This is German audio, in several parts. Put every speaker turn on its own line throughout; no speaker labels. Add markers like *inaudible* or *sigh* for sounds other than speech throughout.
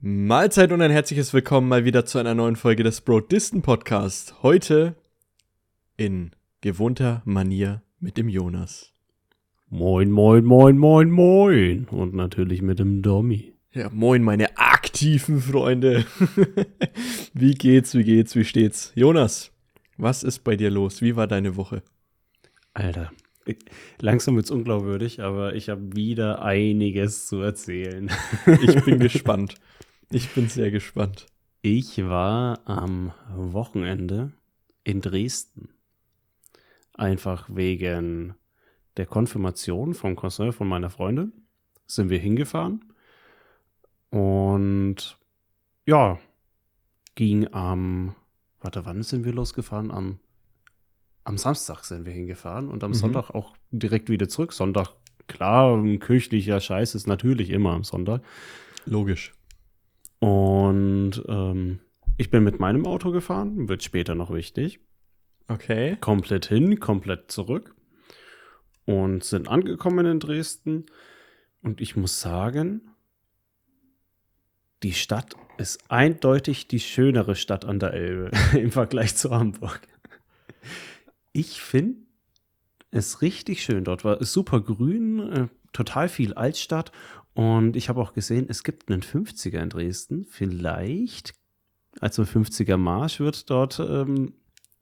Mahlzeit und ein herzliches Willkommen mal wieder zu einer neuen Folge des Broad Distant Podcast. Heute in gewohnter Manier mit dem Jonas.
Moin, moin, moin, moin, moin. Und natürlich mit dem Dommy.
Ja, moin, meine aktiven Freunde. *laughs* wie geht's, wie geht's, wie steht's? Jonas, was ist bei dir los? Wie war deine Woche?
Alter, langsam wird's unglaubwürdig, aber ich habe wieder einiges zu erzählen.
ich bin *laughs* gespannt. Ich bin sehr gespannt.
Ich war am Wochenende in Dresden. Einfach wegen der Konfirmation vom Cousin von meiner Freundin sind wir hingefahren. Und ja, ging am, warte, wann sind wir losgefahren? Am, am Samstag sind wir hingefahren und am mhm. Sonntag auch direkt wieder zurück. Sonntag, klar, ein kirchlicher Scheiß ist natürlich immer am Sonntag.
Logisch.
Und ähm, ich bin mit meinem Auto gefahren, wird später noch wichtig.
Okay.
Komplett hin, komplett zurück. Und sind angekommen in Dresden. Und ich muss sagen, die Stadt ist eindeutig die schönere Stadt an der Elbe *laughs* im Vergleich zu Hamburg. Ich finde es richtig schön. Dort war super grün, äh, total viel Altstadt und ich habe auch gesehen, es gibt einen 50er in Dresden. Vielleicht, also 50er Marsch wird dort ähm,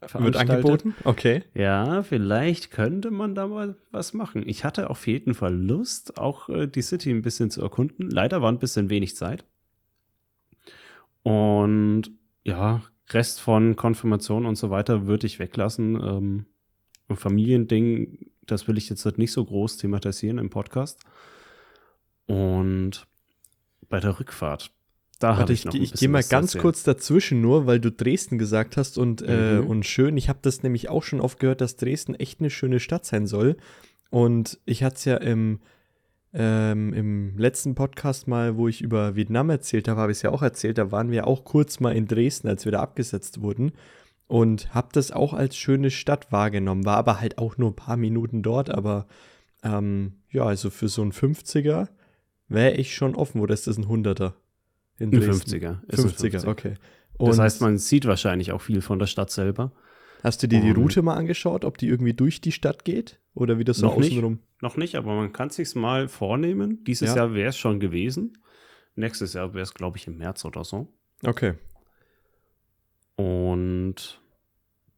wird angeboten.
Okay. Ja, vielleicht könnte man da mal was machen. Ich hatte auf jeden Fall Lust, auch äh, die City ein bisschen zu erkunden. Leider war ein bisschen wenig Zeit. Und ja, Rest von Konfirmation und so weiter würde ich weglassen. Ähm, Familiending, das will ich jetzt nicht so groß thematisieren im Podcast. Und bei der Rückfahrt,
da hatte ich noch. Ich, ich gehe mal ganz erzählen. kurz dazwischen nur, weil du Dresden gesagt hast und, äh, mhm. äh, und schön. Ich habe das nämlich auch schon oft gehört, dass Dresden echt eine schöne Stadt sein soll. Und ich hatte es ja im, ähm, im letzten Podcast mal, wo ich über Vietnam erzählt habe, habe ich es ja auch erzählt. Da waren wir auch kurz mal in Dresden, als wir da abgesetzt wurden. Und habe das auch als schöne Stadt wahrgenommen. War aber halt auch nur ein paar Minuten dort. Aber ähm, ja, also für so ein 50er wäre ich schon offen, oder ist das ein Hunderter?
In ein 50er.
50er, 50er, okay.
Und das heißt, man sieht wahrscheinlich auch viel von der Stadt selber.
Hast du dir die Route mal angeschaut, ob die irgendwie durch die Stadt geht? Oder wie das so
noch außenrum? Nicht, noch nicht, aber man kann es sich mal vornehmen. Dieses ja. Jahr wäre es schon gewesen. Nächstes Jahr wäre es, glaube ich, im März oder so.
Okay.
Und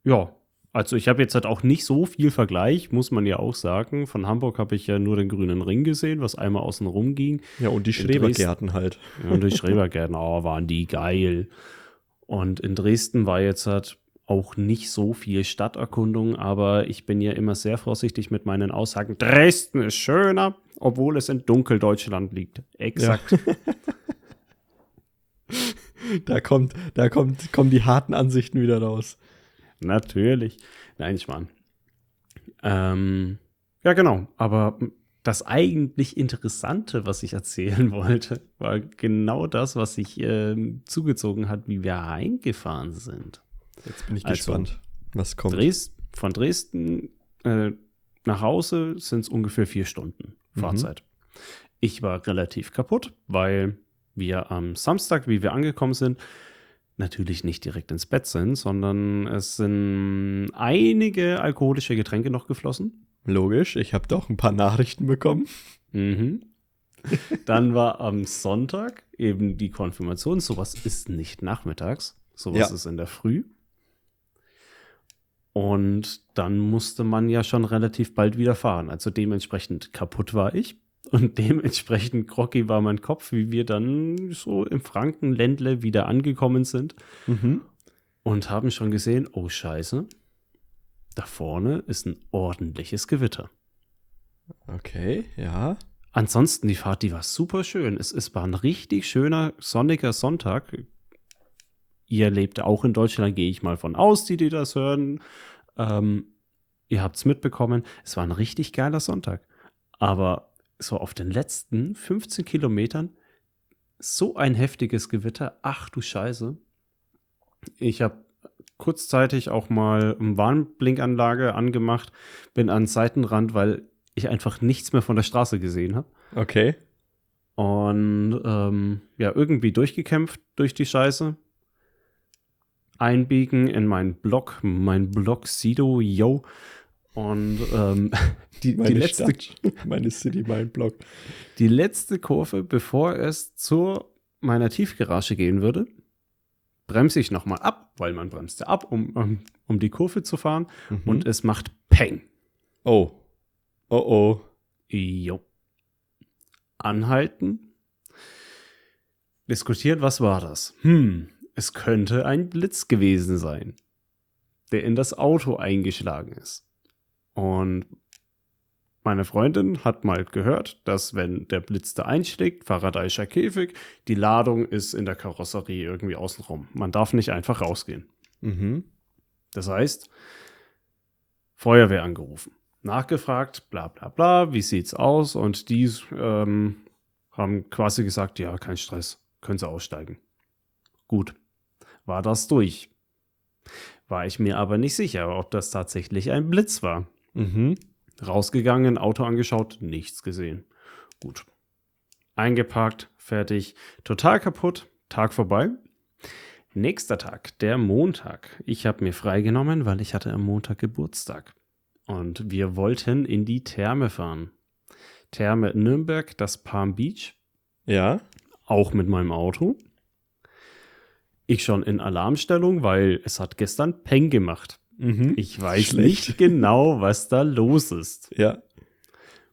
ja, also ich habe jetzt halt auch nicht so viel Vergleich, muss man ja auch sagen. Von Hamburg habe ich ja nur den grünen Ring gesehen, was einmal außen rum ging.
Ja, und die Schrebergärten halt.
Ja, und die *laughs* Schrebergärten, oh, waren die geil. Und in Dresden war jetzt halt auch nicht so viel Stadterkundung, aber ich bin ja immer sehr vorsichtig mit meinen Aussagen. Dresden ist schöner, obwohl es in Dunkeldeutschland liegt. Exakt. Ja. *laughs*
da kommt, da kommt, kommen die harten Ansichten wieder raus.
Natürlich. Nein, ich meine. Ähm, ja, genau. Aber das eigentlich Interessante, was ich erzählen *laughs* wollte, war genau das, was sich äh, zugezogen hat, wie wir heimgefahren sind.
Jetzt bin ich also, gespannt, was kommt.
Dres von Dresden äh, nach Hause sind es ungefähr vier Stunden mhm. Fahrzeit. Mhm. Ich war relativ kaputt, weil wir am Samstag, wie wir angekommen sind, natürlich nicht direkt ins Bett sind, sondern es sind einige alkoholische Getränke noch geflossen.
Logisch, ich habe doch ein paar Nachrichten bekommen.
Mhm. Dann war am Sonntag eben die Konfirmation. Sowas ist nicht nachmittags, sowas ja. ist in der Früh. Und dann musste man ja schon relativ bald wieder fahren. Also dementsprechend kaputt war ich. Und dementsprechend groggy war mein Kopf, wie wir dann so im Frankenländle wieder angekommen sind. Mhm. Und haben schon gesehen, oh Scheiße, da vorne ist ein ordentliches Gewitter.
Okay, ja.
Ansonsten die Fahrt, die war super schön. Es, es war ein richtig schöner sonniger Sonntag. Ihr lebt auch in Deutschland, gehe ich mal von aus, die, die das hören. Ähm, ihr habt es mitbekommen. Es war ein richtig geiler Sonntag. Aber so auf den letzten 15 Kilometern so ein heftiges Gewitter. Ach du Scheiße. Ich habe kurzzeitig auch mal eine Warnblinkanlage angemacht, bin an den Seitenrand, weil ich einfach nichts mehr von der Straße gesehen habe.
Okay.
Und ähm, ja, irgendwie durchgekämpft durch die Scheiße. Einbiegen in meinen Block, mein Block Sido, yo. Und ähm, *laughs* die, die letzte,
Stadt, meine City, mein Block.
Die letzte Kurve, bevor es zu meiner Tiefgarage gehen würde, bremse ich nochmal ab, weil man bremst ja ab, um, um, um die Kurve zu fahren. Mhm. Und es macht Peng.
Oh. Oh oh.
Jo. Anhalten. Diskutiert, was war das? Hm, es könnte ein Blitz gewesen sein, der in das Auto eingeschlagen ist. Und meine Freundin hat mal gehört, dass wenn der Blitz da einschlägt, Faradayischer Käfig, die Ladung ist in der Karosserie irgendwie außenrum. Man darf nicht einfach rausgehen.
Mhm.
Das heißt, Feuerwehr angerufen, nachgefragt, bla bla bla, wie sieht's aus? Und die ähm, haben quasi gesagt, ja, kein Stress, können Sie aussteigen. Gut, war das durch. War ich mir aber nicht sicher, ob das tatsächlich ein Blitz war.
Mhm.
Rausgegangen, Auto angeschaut, nichts gesehen. Gut. Eingeparkt, fertig, total kaputt, Tag vorbei. Nächster Tag, der Montag. Ich habe mir freigenommen, weil ich hatte am Montag Geburtstag. Und wir wollten in die Therme fahren. Therme Nürnberg, das Palm Beach.
Ja.
Auch mit meinem Auto. Ich schon in Alarmstellung, weil es hat gestern Peng gemacht.
Mhm.
Ich weiß Schlecht. nicht genau, was da los ist.
Ja.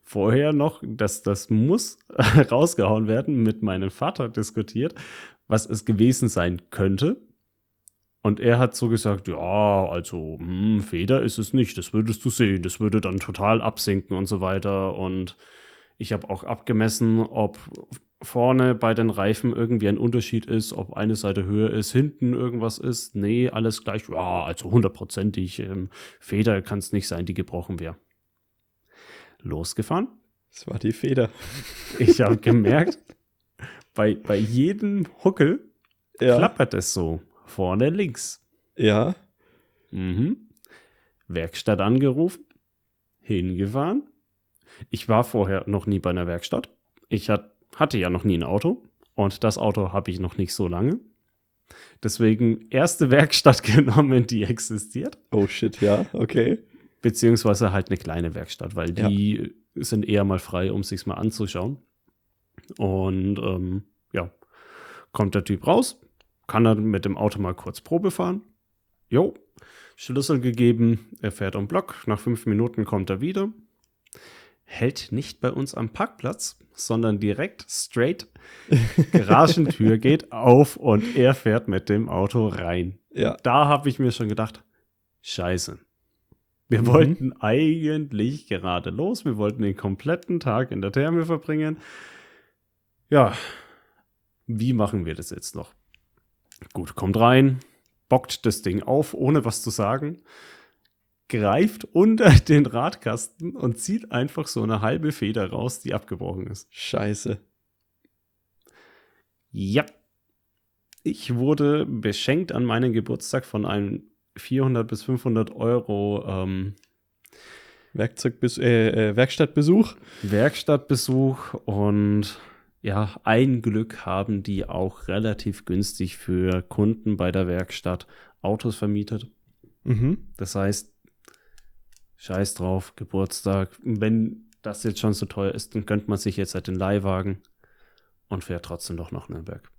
Vorher noch, dass das muss *laughs* rausgehauen werden, mit meinem Vater diskutiert, was es gewesen sein könnte. Und er hat so gesagt, ja, also hm, Feder ist es nicht, das würdest du sehen, das würde dann total absinken und so weiter. Und ich habe auch abgemessen, ob vorne bei den Reifen irgendwie ein Unterschied ist, ob eine Seite höher ist, hinten irgendwas ist. Nee, alles gleich. Ja, also hundertprozentig. Ähm, Feder kann es nicht sein, die gebrochen wäre. Losgefahren.
Das war die Feder. *laughs*
Ich habe gemerkt, bei, bei jedem Huckel ja. klappert es so. Vorne links.
Ja.
Mhm. Werkstatt angerufen. Hingefahren. Ich war vorher noch nie bei einer Werkstatt. Ich hatte hatte ja noch nie ein Auto und das Auto habe ich noch nicht so lange. Deswegen erste *laughs* Werkstatt genommen, die existiert.
Oh shit, ja, okay.
Beziehungsweise halt eine kleine Werkstatt, weil die ja. sind eher mal frei, um sich's mal anzuschauen. Und ähm, ja, kommt der Typ raus, kann dann mit dem Auto mal kurz Probe fahren. Jo, Schlüssel gegeben, er fährt um Block, nach fünf Minuten kommt er wieder, hält nicht bei uns am Parkplatz, sondern direkt straight. Garagentür *laughs* geht auf und er fährt mit dem Auto rein.
Ja.
Da habe ich mir schon gedacht, scheiße. Wir mhm. wollten eigentlich gerade los. Wir wollten den kompletten Tag in der Therme verbringen. Ja, wie machen wir das jetzt noch? Gut, kommt rein, bockt das Ding auf, ohne was zu sagen greift unter *laughs* den Radkasten und zieht einfach so eine halbe Feder raus, die abgebrochen ist.
Scheiße.
Ja. Ich wurde beschenkt an meinen Geburtstag von einem 400 bis 500 Euro ähm,
Werkzeugbes äh, äh, Werkstattbesuch.
Werkstattbesuch und ja, ein Glück haben die auch relativ günstig für Kunden bei der Werkstatt Autos vermietet.
Mhm.
Das heißt, Scheiß drauf, Geburtstag. Wenn das jetzt schon so teuer ist, dann gönnt man sich jetzt halt den Leihwagen und fährt trotzdem doch nach Nürnberg.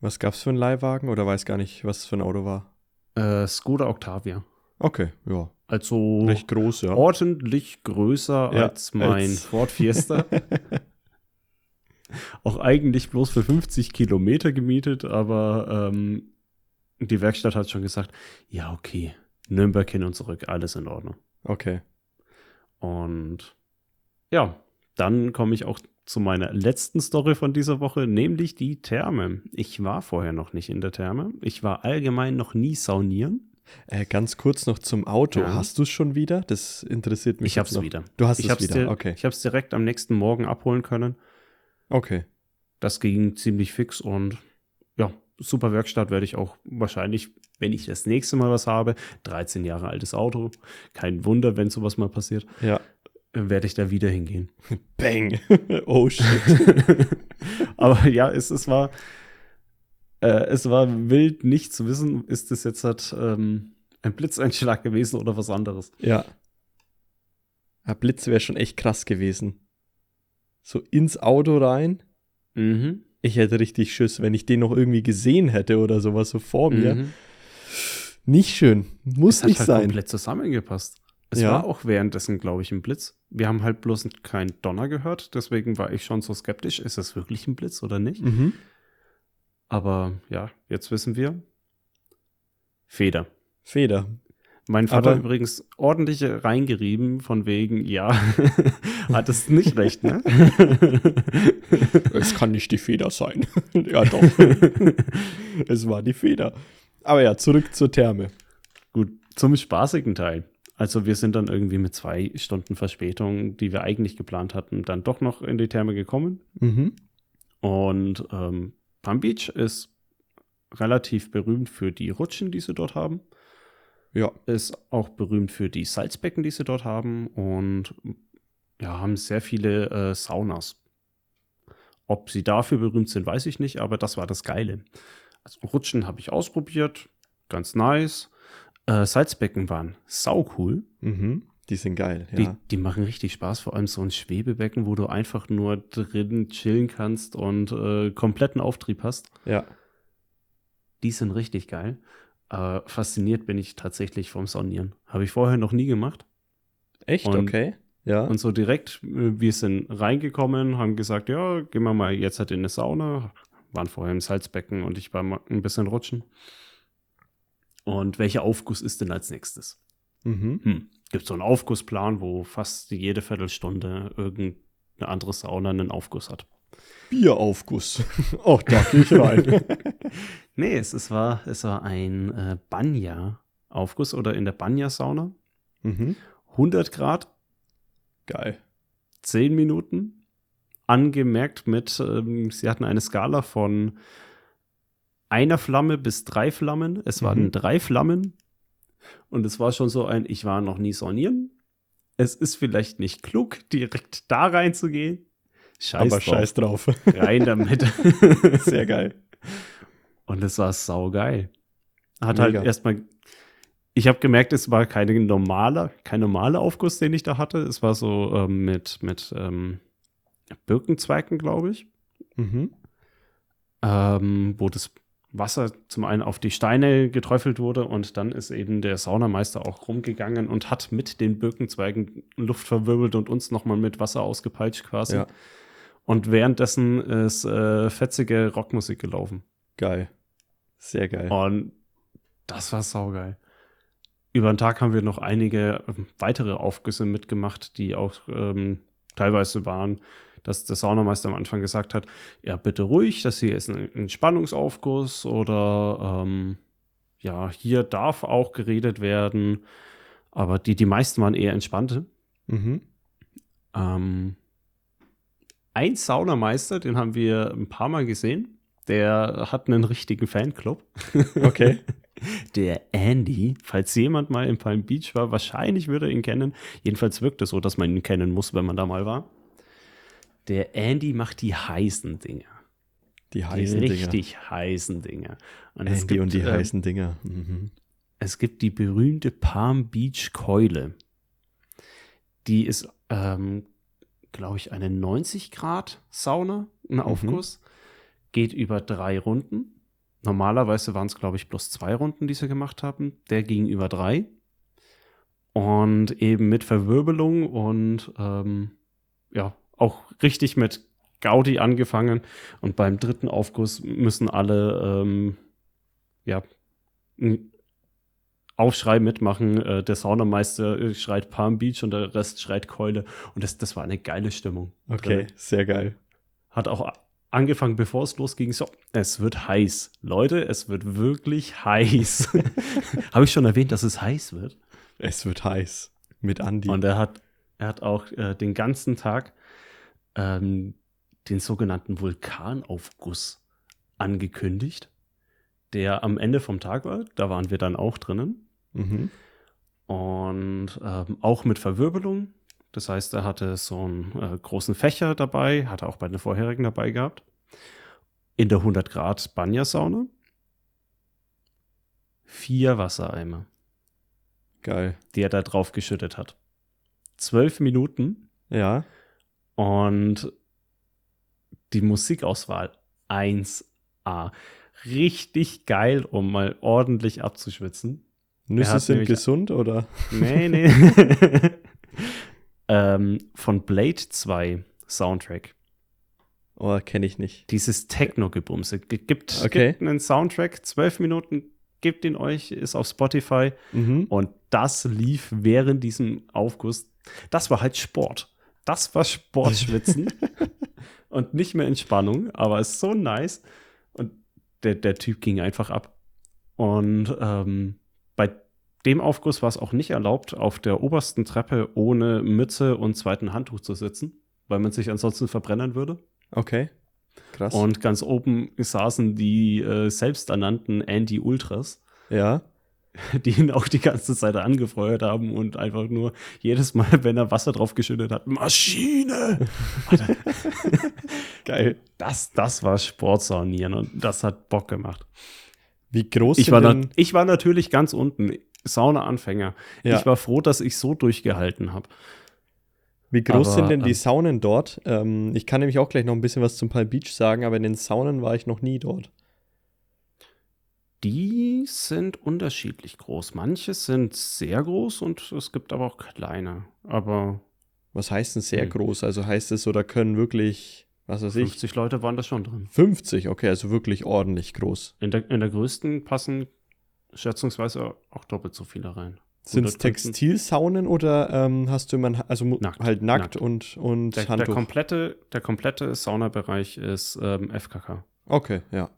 Was gab's für einen Leihwagen oder weiß gar nicht, was es für ein Auto war?
Äh, Skoda Octavia.
Okay, ja.
Also
recht groß, ja.
Ordentlich größer ja, als mein als Ford Fiesta. *laughs* Auch eigentlich bloß für 50 Kilometer gemietet, aber ähm, die Werkstatt hat schon gesagt, ja, okay, Nürnberg hin und zurück, alles in Ordnung.
Okay.
Und ja, dann komme ich auch zu meiner letzten Story von dieser Woche, nämlich die Therme. Ich war vorher noch nicht in der Therme. Ich war allgemein noch nie saunieren.
Äh, ganz kurz noch zum Auto. Ja. Hast du es schon wieder? Das interessiert mich.
Ich habe es wieder.
Du hast
ich
es wieder. Okay.
Ich habe es direkt am nächsten Morgen abholen können.
Okay.
Das ging ziemlich fix und super Werkstatt werde ich auch wahrscheinlich wenn ich das nächste Mal was habe, 13 Jahre altes Auto, kein Wunder, wenn sowas mal passiert,
ja.
werde ich da wieder hingehen. *laughs*
Bang. *laughs* oh shit. *laughs*
Aber ja, es, es war äh, es war wild, nicht zu wissen, ist das jetzt halt, ähm, ein Blitzeinschlag gewesen oder was anderes.
Ja. Ja, Blitz wäre schon echt krass gewesen. So ins Auto rein.
Mhm.
Ich hätte richtig Schiss, wenn ich den noch irgendwie gesehen hätte oder sowas so vor mir. Mhm. Nicht schön. Muss es nicht hat halt sein.
komplett zusammengepasst. Es ja. war auch währenddessen, glaube ich, ein Blitz. Wir haben halt bloß keinen Donner gehört, deswegen war ich schon so skeptisch. Ist das wirklich ein Blitz oder nicht?
Mhm.
Aber ja, jetzt wissen wir. Feder.
Feder.
Mein Vater Aber übrigens ordentlich reingerieben, von wegen, ja, *laughs* hat es nicht recht, ne?
es kann nicht die Feder sein. *laughs* ja, doch. es war die Feder. Aber ja, zurück zur Therme.
Gut, zum spaßigen Teil. Also wir sind dann irgendwie mit zwei Stunden Verspätung, die wir eigentlich geplant hatten, dann doch noch in die Therme gekommen.
Mhm.
Und ähm, Palm Beach ist relativ berühmt für die Rutschen, die sie dort haben.
Ja.
Ist auch berühmt für die Salzbecken, die sie dort haben. Und ja, haben sehr viele äh, Saunas. Ob sie dafür berühmt sind, weiß ich nicht, aber das war das Geile. Also Rutschen habe ich ausprobiert, ganz nice. Äh, Salzbecken waren sau cool.
Mhm. Die sind geil,
ja. Die, die, machen richtig Spaß, vor allem so ein Schwebebecken, wo du einfach nur drin chillen kannst und äh, kompletten Auftrieb hast.
Ja.
Die sind richtig geil. Äh, fasziniert bin ich tatsächlich vom Saunieren. Habe ich vorher noch nie gemacht.
Echt? Und, okay.
Ja. Und so direkt, äh, wir sind reingekommen, haben gesagt, ja, gehen wir mal jetzt halt in eine Sauna. Waren vorher im Salzbecken und ich war mal ein bisschen rutschen. Und welcher Aufguss ist denn als nächstes?
Mhm.
Hm gibt so einen Aufgussplan, wo fast jede Viertelstunde irgendeine andere Sauna einen Aufguss hat.
Bieraufguss. *laughs* Auch da gehe ich rein. *laughs*
nee, es, es, war, es war ein äh, Banya-Aufguss oder in der Banya-Sauna.
Mhm.
100 Grad.
Geil.
10 Minuten. Angemerkt mit, ähm, sie hatten eine Skala von einer Flamme bis drei Flammen. Es waren mhm. drei Flammen und es war schon so ein, ich war noch nie saunieren. Es ist vielleicht nicht klug, direkt da reinzugehen.
Scheiß Aber drauf. scheiß drauf.
Rein damit. *laughs*
Sehr geil.
Und es war saugeil. Hat halt Mega. halt erstmal, ich habe gemerkt, es war keine normale, kein normaler Aufguss, den ich da hatte. Es war so ähm, mit, mit ähm, Birkenzweigen, glaube ich.
Mhm.
Ähm, wo das Wasser zum einen auf die Steine geträufelt wurde und dann ist eben der Saunameister auch rumgegangen und hat mit den Birkenzweigen Luft verwirbelt und uns nochmal mit Wasser ausgepeitscht quasi. Ja. Und währenddessen ist äh, fetzige Rockmusik gelaufen.
Geil. Sehr geil.
Und das war saugeil. Über den Tag haben wir noch einige ähm, weitere Aufgüsse mitgemacht, die auch ähm, teilweise waren dass der Saunameister am Anfang gesagt hat, ja, bitte ruhig, das hier ist ein Entspannungsaufguss oder ähm, ja, hier darf auch geredet werden. Aber die, die meisten waren eher entspannte.
Mhm.
Ähm, ein Saunameister, den haben wir ein paar Mal gesehen. Der hat einen richtigen Fanclub.
Okay. *laughs*
Der Andy, falls jemand mal in Palm Beach war, wahrscheinlich würde er ihn kennen. Jedenfalls wirkt es so, dass man ihn kennen muss, wenn man da mal war. Der Andy macht die heißen Dinge.
Die heißen die
richtig
Dinger.
heißen Dinge.
Und Andy gibt, und die äh, heißen Dinger. Mhm.
Es gibt die berühmte Palm Beach Keule. Die ist, ähm, glaube ich, eine 90 Grad Sauna, ein mhm. Aufguss. Mhm. Geht über drei Runden. Normalerweise waren es, glaube ich, bloß zwei Runden, die sie gemacht haben. Der ging über drei. Und eben mit Verwirbelung und ähm, ja, auch richtig mit Gaudi angefangen und beim dritten Aufguss müssen alle ähm, ja, Aufschrei mitmachen. Äh, der Saunameister schreit Palm Beach und der Rest schreit Keule. Und das, das war eine geile Stimmung.
Okay, drin. sehr geil.
Hat auch angefangen, bevor es losging. So, es wird heiß. Leute, es wird wirklich heiß. *laughs* *laughs* Habe ich schon erwähnt, dass es heiß wird?
Es wird heiß. Mit Andi.
Und er hat, er hat auch äh, den ganzen Tag ähm, den sogenannten Vulkanaufguss angekündigt, der am Ende vom Tag war. Da waren wir dann auch drinnen.
Mhm.
Und ähm, auch mit Verwirbelung. Das heißt, er hatte so einen äh, großen Fächer dabei, hatte auch bei den vorherigen dabei gehabt. In der 100 Grad Banya-Sauna. Vier Wassereimer.
Geil.
Die er da drauf geschüttet hat. Zwölf Minuten.
Ja.
Und die Musikauswahl 1A. Richtig geil, um mal ordentlich abzuschwitzen.
Nüsse sind gesund, oder?
Nee, nee. *laughs* ähm, von Blade 2 Soundtrack.
Oh, kenne ich nicht.
Dieses Techno-Gebumse. Gibt,
okay.
gibt einen Soundtrack, zwölf Minuten, gebt ihn euch, ist auf Spotify.
Mhm.
Und das lief während diesem Aufguss. Das war halt Sport. Das war Sportschwitzen. *laughs* und nicht mehr Entspannung, aber ist so nice. Und der, der Typ ging einfach ab. Und ähm, bei dem Aufguss war es auch nicht erlaubt, auf der obersten Treppe ohne Mütze und zweiten Handtuch zu sitzen, weil man sich ansonsten verbrennen würde.
Okay. Krass.
Und ganz oben saßen die äh, selbsternannten Anti-Ultras.
Ja. *laughs*
Die ihn auch die ganze Zeit angefeuert haben und einfach nur jedes Mal, *laughs* wenn er Wasser drauf geschüttet hat, Maschine! *laughs* Geil. Das, das war Sportsaunieren und das hat Bock gemacht.
Wie groß
ich war, denn? ich war natürlich ganz unten, Sauna-Anfänger.
Ja.
Ich war froh, dass ich so durchgehalten habe.
Wie groß aber, sind denn die ähm, Saunen dort? Ähm, ich kann nämlich auch gleich noch ein bisschen was zum Palm Beach sagen, aber in den Saunen war ich noch nie dort.
Die sind unterschiedlich groß. Manche sind sehr groß und es gibt aber auch kleine. Aber.
Was heißt denn sehr hm. groß? Also heißt es so, da können wirklich, was weiß 50
ich. 50 Leute waren da schon drin.
50, okay, also wirklich ordentlich groß.
In der, in der größten passen schätzungsweise auch doppelt so viele rein.
Sind es Textilsaunen oder ähm, hast du immer also nackt, halt nackt, nackt, und, und
der, Handtuch? Der komplette, der komplette Saunabereich ist ähm, FKK.
Okay, ja.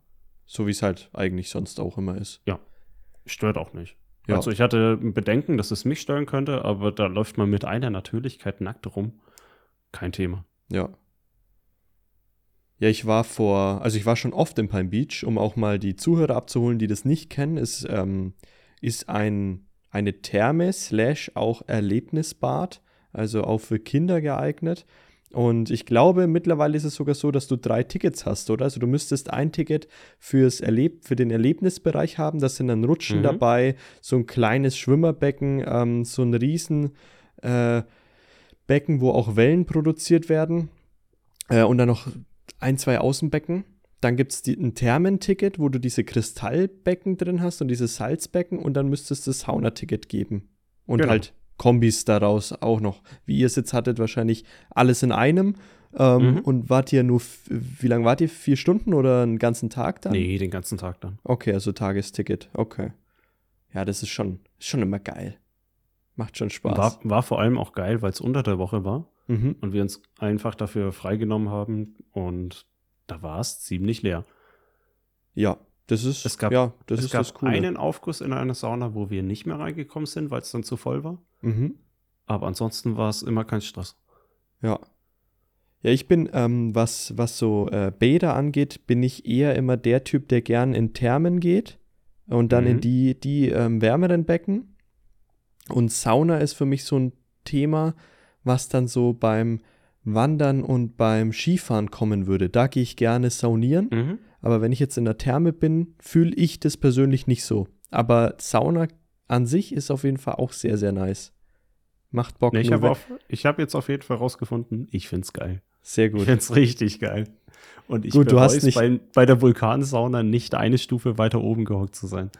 So wie es halt eigentlich sonst auch immer ist.
Ja. Stört auch nicht. Ja. Also ich hatte Bedenken, dass es mich stören könnte, aber da läuft man mit einer Natürlichkeit nackt rum. Kein Thema.
Ja. Ja, ich war vor, also ich war schon oft in Palm Beach, um auch mal die Zuhörer abzuholen, die das nicht kennen. Es ähm, ist ein eine Therme slash auch Erlebnisbad, also auch für Kinder geeignet. Und ich glaube, mittlerweile ist es sogar so, dass du drei Tickets hast, oder? Also du müsstest ein Ticket fürs Erleb für den Erlebnisbereich haben. Das sind dann Rutschen mhm. dabei, so ein kleines Schwimmerbecken, ähm, so ein riesen äh, Becken, wo auch Wellen produziert werden. Äh, und dann noch ein, zwei Außenbecken. Dann gibt es ein Thermenticket, wo du diese Kristallbecken drin hast und diese Salzbecken und dann müsstest du das Saunaticket geben. Und genau. halt Kombis daraus auch noch. Wie ihr es jetzt hattet, wahrscheinlich alles in einem. Ähm, mhm. Und wart ihr nur, wie lange wart ihr? Vier Stunden oder einen ganzen Tag dann?
Nee, den ganzen Tag dann.
Okay, also Tagesticket. Okay. Ja, das ist schon, ist schon immer geil. Macht schon Spaß.
War, war vor allem auch geil, weil es unter der Woche war
mhm.
und wir uns einfach dafür freigenommen haben und da war es ziemlich leer.
Ja, das ist,
es gab,
ja, das
es
ist
gab
das Coole.
einen Aufguss in einer Sauna, wo wir nicht mehr reingekommen sind, weil es dann zu voll war.
Mhm.
Aber ansonsten war es immer kein Stress.
Ja. Ja, ich bin, ähm, was, was so äh, Bäder angeht, bin ich eher immer der Typ, der gern in Thermen geht und dann mhm. in die, die ähm, wärmeren Becken. Und Sauna ist für mich so ein Thema, was dann so beim Wandern und beim Skifahren kommen würde. Da gehe ich gerne saunieren.
Mhm.
Aber wenn ich jetzt in der Therme bin, fühle ich das persönlich nicht so. Aber Sauna an sich ist auf jeden Fall auch sehr, sehr nice. Macht Bock.
Nee, ich habe hab jetzt auf jeden Fall rausgefunden, ich finde es geil.
Sehr gut. Ich
finde es richtig geil. Und ich
gut, du hast nicht
bei, bei der Vulkansauna nicht eine Stufe weiter oben gehockt zu sein.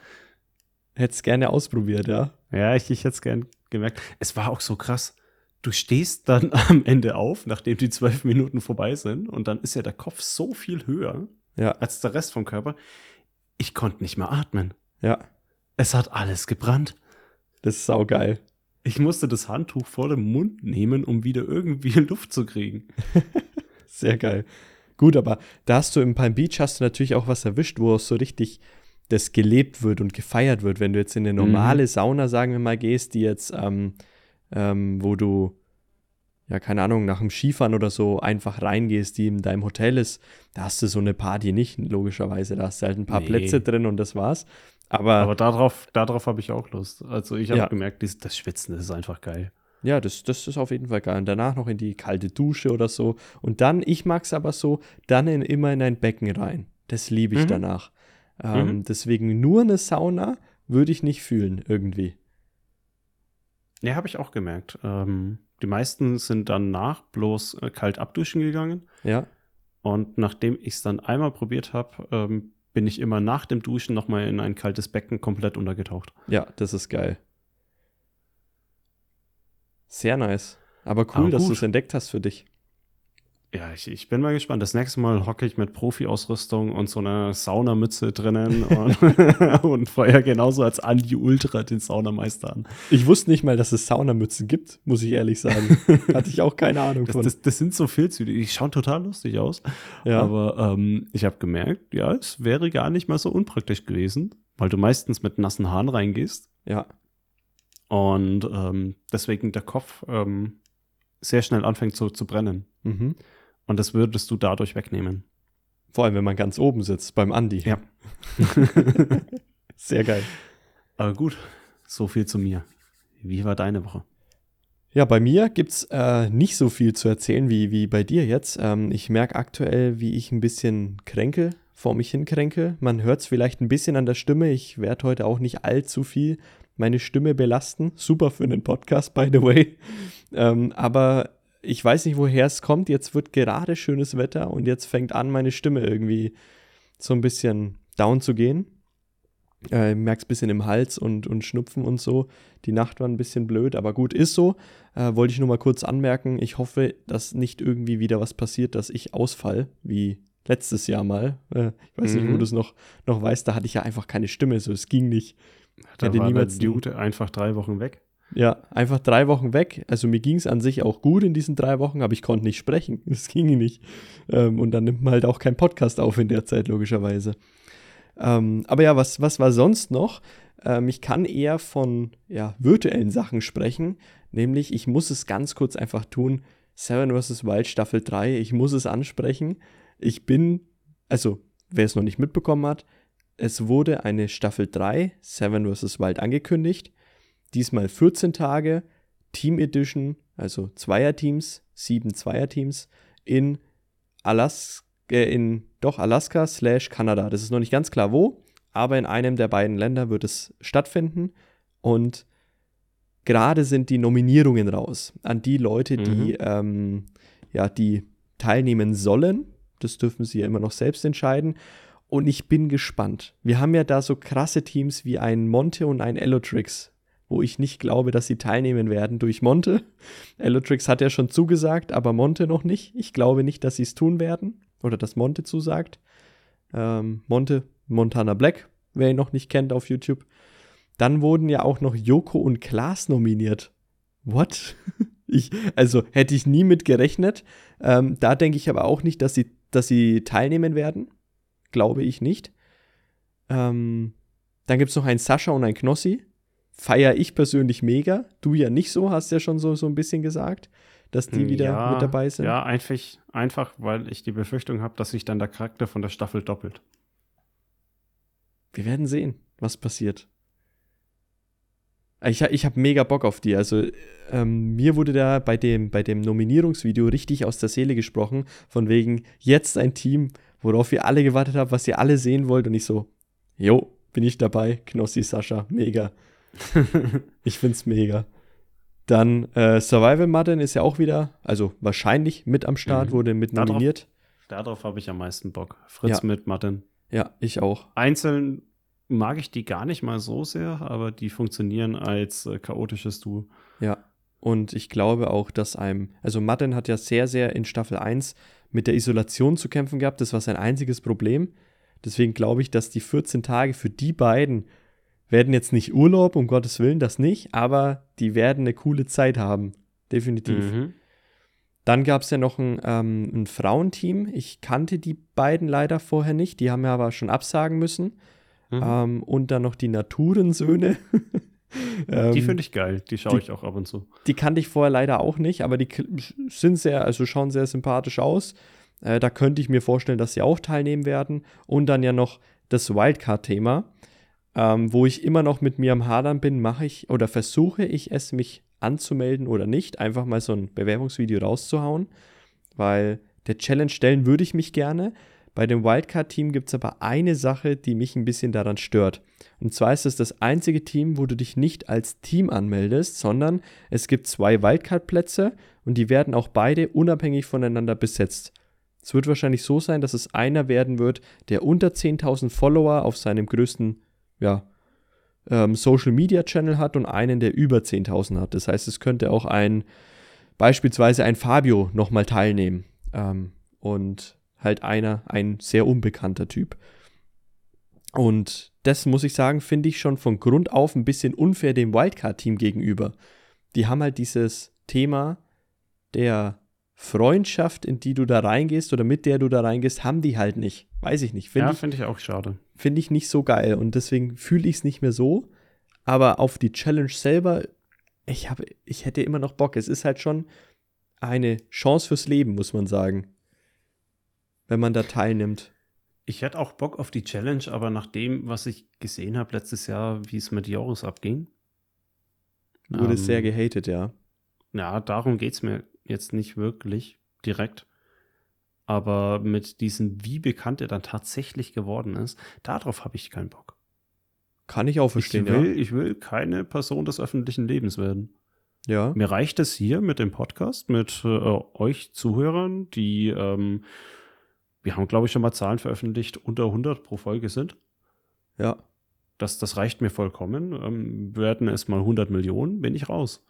Hättest gerne ausprobiert, ja?
Ja, ich, ich hätte es gerne gemerkt. Es war auch so krass du stehst dann *laughs* am Ende auf, nachdem die zwölf Minuten vorbei sind, und dann ist ja der Kopf so viel höher
ja.
als der Rest vom Körper. Ich konnte nicht mehr atmen.
Ja.
Es hat alles gebrannt.
Das ist saugeil.
Ich musste das Handtuch vor dem Mund nehmen, um wieder irgendwie *laughs* Luft zu kriegen. *laughs*
Sehr geil. Gut, aber da hast du im Palm Beach hast du natürlich auch was erwischt, wo es so richtig das gelebt wird und gefeiert wird. Wenn du jetzt in eine normale mhm. Sauna, sagen wir mal, gehst, die jetzt ähm, ähm, wo du, ja, keine Ahnung, nach dem Skifahren oder so einfach reingehst, die in deinem Hotel ist, da hast du so eine Party nicht, logischerweise. Da hast du halt ein paar nee. Plätze drin und das war's. Aber,
Aber darauf, darauf habe ich auch Lust. Also ich habe ja. gemerkt, das Schwitzen das ist einfach geil.
Ja, das, das ist auf jeden Fall geil. Und danach noch in die kalte Dusche oder so. Und dann, ich mag es aber so, dann in, immer in ein Becken rein. Das liebe ich mhm. danach. Ähm, mhm. Deswegen nur eine Sauna würde ich nicht fühlen, irgendwie.
Ja, habe ich auch gemerkt. Ähm, die meisten sind danach bloß äh, kalt abduschen gegangen.
Ja.
Und nachdem ich es dann einmal probiert habe, ähm, bin ich immer nach dem Duschen nochmal in ein kaltes Becken komplett untergetaucht.
Ja, das ist geil. Sehr nice. Aber cool, Aber dass du es entdeckt hast für dich.
Ja, ich, ich bin mal gespannt. Das nächste Mal hocke ich mit Profi-Ausrüstung und so einer Saunamütze drinnen *laughs* und, *laughs* und feuer genauso als Andi Ultra den Saunameister an.
Ich wusste nicht mal, dass es Saunamützen gibt, muss ich ehrlich sagen. *laughs* Hatte ich auch keine Ahnung
das,
von.
Das, das, sind so Filzhüte, die schauen total lustig aus. Ja. Aber ähm, ich habe gemerkt, ja, es wäre gar nicht mal so unpraktisch gewesen, weil du meistens mit nassen Haaren reingehst.
Ja.
Und ähm, deswegen der Kopf ähm, sehr schnell anfängt zu, zu brennen.
Mhm.
Und das würdest du dadurch wegnehmen.
Vor allem, wenn man ganz oben sitzt, beim Andi.
Ja. *laughs*
Sehr geil.
Aber gut, so viel zu mir. Wie war deine Woche?
Ja, bei mir gibt es äh, nicht so viel zu erzählen wie, wie bei dir jetzt. Ähm, ich merke aktuell, wie ich ein bisschen kränke, vor mich hin kränke. Man hört es vielleicht ein bisschen an der Stimme. Ich werde heute auch nicht allzu viel meine Stimme belasten. Super für einen Podcast, by the way. Ähm, aber ich weiß nicht, woher es kommt. Jetzt wird gerade schönes Wetter und jetzt fängt an, meine Stimme irgendwie so ein bisschen down zu gehen. Äh, merk's ein bisschen im Hals und, und Schnupfen und so. Die Nacht war ein bisschen blöd, aber gut, ist so. Äh, wollte ich nur mal kurz anmerken. Ich hoffe, dass nicht irgendwie wieder was passiert, dass ich ausfall, wie letztes Jahr mal. Äh, ich weiß mhm. nicht, wo mhm. du es noch, noch weißt, da hatte ich ja einfach keine Stimme, so es ging nicht.
Da war niemals der Dude einfach drei Wochen weg.
Ja, einfach drei Wochen weg. Also mir ging es an sich auch gut in diesen drei Wochen, aber ich konnte nicht sprechen. *laughs* Das ging nicht. Ähm, und dann nimmt man halt auch keinen Podcast auf in der Zeit, logischerweise. Ähm, aber ja, was, was war sonst noch? Ähm, ich kann eher von ja, virtuellen Sachen sprechen. Nämlich, ich muss es ganz kurz einfach tun. Seven vs. Wild Staffel 3, ich muss es ansprechen. Ich bin, also wer es noch nicht mitbekommen hat, es wurde eine Staffel 3, Seven vs. Wild, angekündigt. Diesmal 14 Tage, Team Edition, also Zweierteams, sieben Zweierteams in Alaska, äh, in doch Alaska slash Kanada. Das ist noch nicht ganz klar wo, aber in einem der beiden Länder wird es stattfinden und gerade sind die Nominierungen raus an die Leute, die mhm. ähm, ja die teilnehmen sollen. Das dürfen sie ja immer noch selbst entscheiden. Und ich bin gespannt. Wir haben ja da so krasse Teams wie ein Monte und ein Elotrix wo ich nicht glaube, dass sie teilnehmen werden durch Monte. Elotrix hat ja schon zugesagt, aber Monte noch nicht. Ich glaube nicht, dass sie es tun werden oder dass Monte zusagt. Ähm, Monte, Montana Black, wer ihn noch nicht kennt auf YouTube. Dann wurden ja auch noch Joko und Klaas nominiert. What? *laughs* ich, also hätte ich nie mit gerechnet. Ähm, da denke ich aber auch nicht, dass sie, dass sie teilnehmen werden. Glaube ich nicht. Ähm, dann gibt es noch einen Sascha und einen Knossi feiere ich persönlich mega. Du ja nicht so, hast ja schon so, so ein bisschen gesagt, dass die wieder
ja,
mit dabei sind.
Ja, einfach, einfach, weil ich die Befürchtung habe, dass sich dann der Charakter von der Staffel doppelt.
Wir werden sehen, was passiert. Ich, ich habe mega Bock auf die. Also ähm, mir wurde da bei dem, bei dem Nominierungsvideo richtig aus der Seele gesprochen, von wegen jetzt ein Team, worauf ihr alle gewartet habt, was ihr alle sehen wollt. Und ich so, jo, bin ich dabei. Knossi, Sascha, mega. *laughs* ich find's mega. Dann äh, Survival Madden ist ja auch wieder, also wahrscheinlich mit am Start, mhm. wurde mit nominiert.
Darauf, darauf habe ich am meisten Bock. Fritz ja. mit Madden.
Ja, ich auch.
Einzeln mag ich die gar nicht mal so sehr, aber die funktionieren als äh, chaotisches Duo.
Ja, und ich glaube auch, dass einem, also Madden hat ja sehr, sehr in Staffel 1 mit der Isolation zu kämpfen gehabt. Das war sein einziges Problem. Deswegen glaube ich, dass die 14 Tage für die beiden werden jetzt nicht Urlaub, um Gottes Willen, das nicht, aber die werden eine coole Zeit haben. Definitiv. Mhm. Dann gab es ja noch ein, ähm, ein, Frauenteam. Ich kannte die beiden leider vorher nicht. Die haben ja aber schon absagen müssen. Mhm. Ähm, und dann noch die Naturensöhne. *laughs*
ähm, die finde ich geil. Die schaue ich auch ab und zu.
Die kannte ich vorher leider auch nicht, aber die sind sehr, also schauen sehr sympathisch aus. Äh, da könnte ich mir vorstellen, dass sie auch teilnehmen werden. Und dann ja noch das Wildcard-Thema ähm, wo ich immer noch mit mir am Hadern bin, mache ich oder versuche ich es, mich anzumelden oder nicht, einfach mal so ein Bewerbungsvideo rauszuhauen, weil der Challenge stellen würde ich mich gerne. Bei dem Wildcard-Team gibt es aber eine Sache, die mich ein bisschen daran stört. Und zwar ist es das einzige Team, wo du dich nicht als Team anmeldest, sondern es gibt zwei Wildcard-Plätze und die werden auch beide unabhängig voneinander besetzt. Es wird wahrscheinlich so sein, dass es einer werden wird, der unter 10.000 Follower auf seinem größten ja, ähm, Social Media Channel hat und einen, der über 10.000 hat. Das heißt, es könnte auch ein, beispielsweise ein Fabio nochmal teilnehmen. Ähm, und halt einer, ein sehr unbekannter Typ. Und das muss ich sagen, finde ich schon von Grund auf ein bisschen unfair dem Wildcard-Team gegenüber. Die haben halt dieses Thema der Freundschaft, in die du da reingehst oder mit der du da reingehst, haben die halt nicht. Weiß ich nicht.
Find ja, finde ich auch schade.
Finde ich nicht so geil und deswegen fühle ich es nicht mehr so. Aber auf die Challenge selber, ich, hab, ich hätte immer noch Bock. Es ist halt schon eine Chance fürs Leben, muss man sagen. Wenn man da teilnimmt.
Ich hätte auch Bock auf die Challenge, aber nach dem, was ich gesehen habe letztes Jahr, wie es mit Joris abging.
Wurde ähm, sehr gehatet, ja.
Ja, darum geht es mir jetzt nicht wirklich direkt. Aber mit diesem, wie bekannt er dann tatsächlich geworden ist, darauf habe ich keinen Bock.
Kann ich auch verstehen,
ich will,
ja.
Ich will keine Person des öffentlichen Lebens werden.
Ja.
Mir reicht es hier mit dem Podcast, mit äh, euch Zuhörern, die, ähm, wir haben, glaube ich, schon mal Zahlen veröffentlicht, unter 100 pro Folge sind.
Ja.
Das, das reicht mir vollkommen. Ähm, werden es mal 100 Millionen, bin ich raus.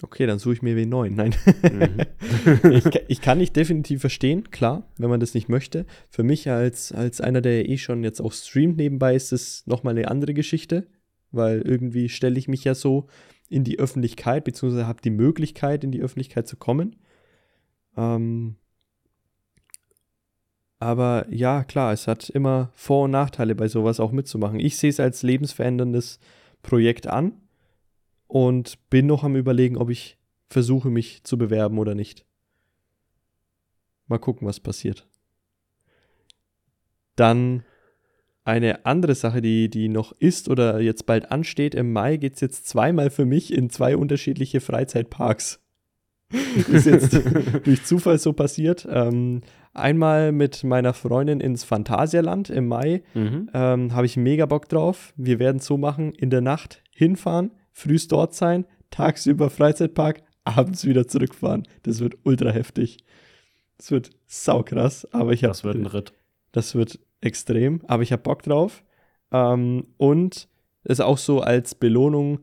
Okay, dann suche ich mir wen neuen. Nein. Mhm. *laughs* ich, ich, kann nicht definitiv verstehen, klar, wenn man das nicht möchte. Für mich als, als einer, der eh schon jetzt auch streamt nebenbei, ist es nochmal eine andere Geschichte, weil irgendwie stelle ich mich ja so in die Öffentlichkeit, beziehungsweise habe die Möglichkeit, in die Öffentlichkeit zu kommen. Ähm, aber ja, klar, es hat immer Vor- und Nachteile bei sowas auch mitzumachen. Ich sehe es als lebensveränderndes Projekt an und bin noch am Überlegen, ob ich versuche, mich zu bewerben oder nicht. Mal gucken, was passiert. Dann eine andere Sache, die, die noch ist oder jetzt bald ansteht. Im Mai geht es jetzt zweimal für mich in zwei unterschiedliche Freizeitparks. *laughs* ist jetzt *laughs* durch Zufall so passiert. Ähm, einmal mit meiner Freundin ins Phantasialand im Mai. Mhm. Ähm, Habe ich mega Bock drauf. Wir werden es so machen, in der Nacht hinfahren, frühst dort sein, tagsüber Freizeitpark, abends wieder zurückfahren. Das wird ultra heftig. Das wird saukrass, aber ich habe.
Das wird ein Ritt.
Das wird extrem, aber ich habe Bock drauf. Ähm, und ist auch so als Belohnung,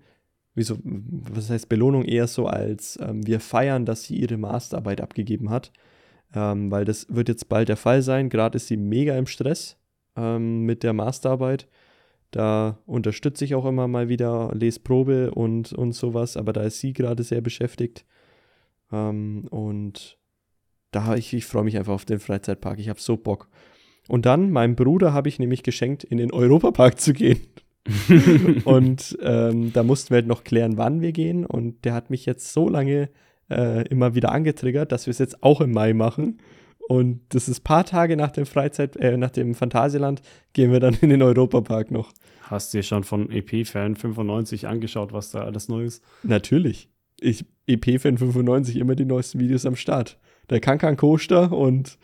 wieso, was heißt Belohnung? Eher so als ähm, wir feiern, dass sie ihre Masterarbeit abgegeben hat. Ähm, weil das wird jetzt bald der Fall sein. Gerade ist sie mega im Stress ähm, mit der Masterarbeit. Da unterstütze ich auch immer mal wieder, lese Probe und, und sowas, aber da ist sie gerade sehr beschäftigt. Ähm, und da ich, ich freue mich einfach auf den Freizeitpark. Ich habe so Bock. Und dann, meinem Bruder habe ich nämlich geschenkt, in den Europapark zu gehen. *laughs* und ähm, da mussten wir halt noch klären, wann wir gehen. Und der hat mich jetzt so lange äh, immer wieder angetriggert, dass wir es jetzt auch im Mai machen. Und das ist ein paar Tage nach dem Freizeit, äh, nach dem Phantasialand, gehen wir dann *laughs* in den Europapark noch.
Hast du dir schon von EP-Fan 95 angeschaut, was da alles neu ist?
Natürlich. Ich, EP-Fan 95, immer die neuesten Videos am Start. Der Kankan Coaster und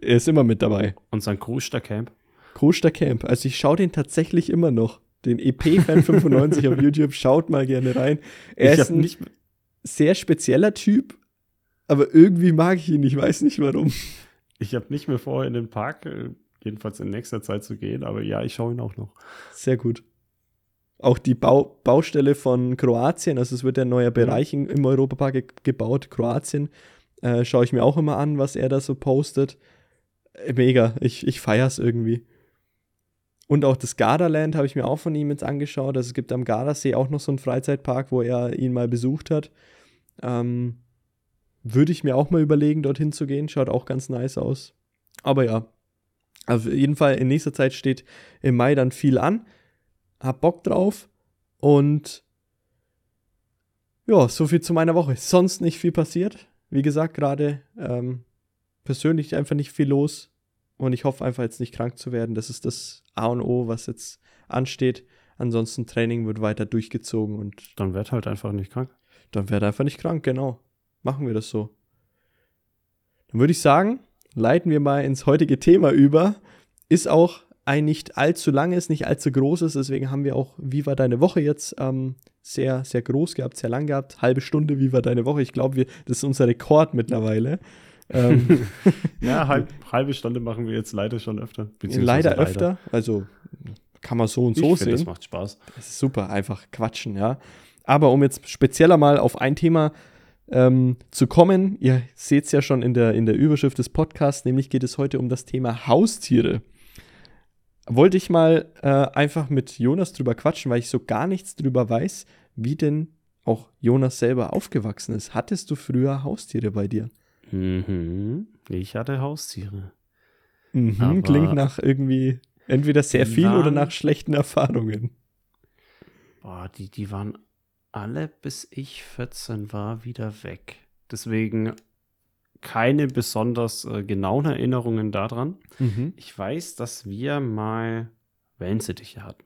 er ist immer mit dabei.
Und sein Coaster Camp?
Coaster Camp. Also ich schaue den tatsächlich immer noch. Den EP-Fan 95 auf *laughs* YouTube, schaut mal gerne rein. Er ich ist ein sehr spezieller Typ, aber irgendwie mag ich ihn, ich weiß nicht warum.
Ich habe nicht mehr vor, in den Park, äh, jedenfalls in nächster Zeit zu gehen, aber ja, ich schaue ihn auch noch.
Sehr gut. Auch die Bau Baustelle von Kroatien, also es wird ein neuer mhm. Bereich mhm. im Europapark ge gebaut, Kroatien, äh, schaue ich mir auch immer an, was er da so postet. Äh, mega, ich, ich feiere es irgendwie. Und auch das Gardaland habe ich mir auch von ihm jetzt angeschaut. Also es gibt am Gardasee auch noch so einen Freizeitpark, wo er ihn mal besucht hat. Ähm, würde ich mir auch mal überlegen, dorthin zu gehen. Schaut auch ganz nice aus. Aber ja, auf jeden Fall in nächster Zeit steht im Mai dann viel an. Hab Bock drauf. Und ja, so viel zu meiner Woche. Sonst nicht viel passiert. Wie gesagt, gerade ähm, persönlich einfach nicht viel los. Und ich hoffe einfach jetzt nicht krank zu werden. Das ist das A und O, was jetzt ansteht. Ansonsten Training wird weiter durchgezogen und.
Dann werd halt einfach nicht krank.
Dann werd einfach nicht krank, genau. Machen wir das so. Dann würde ich sagen, leiten wir mal ins heutige Thema über. Ist auch ein nicht allzu langes, nicht allzu großes, deswegen haben wir auch Wie war deine Woche jetzt ähm, sehr, sehr groß gehabt, sehr lang gehabt. Halbe Stunde, wie war deine Woche? Ich glaube, das ist unser Rekord mittlerweile.
ähm, *laughs* ja, halb, *laughs* halbe Stunde machen wir jetzt leider schon öfter.
Leider, leider öfter, also kann man so und so ich sehen.
Das macht Spaß.
Das ist super, einfach quatschen, ja. Aber um jetzt spezieller mal auf ein Thema ähm, zu kommen, ihr seht es ja schon in der, in der Überschrift des Podcasts, nämlich geht es heute um das Thema Haustiere wollte ich mal äh, einfach mit Jonas drüber quatschen, weil ich so gar nichts drüber weiß, wie denn auch Jonas selber aufgewachsen ist. Hattest du früher Haustiere bei dir?
Mhm. Ich hatte Haustiere.
Mhm, klingt nach irgendwie entweder sehr viel waren, oder nach schlechten Erfahrungen.
Boah, die, die waren alle, bis ich 14 war, wieder weg. Deswegen keine besonders äh, genauen Erinnerungen daran. Mhm. Ich weiß, dass wir mal Wellensittiche hatten.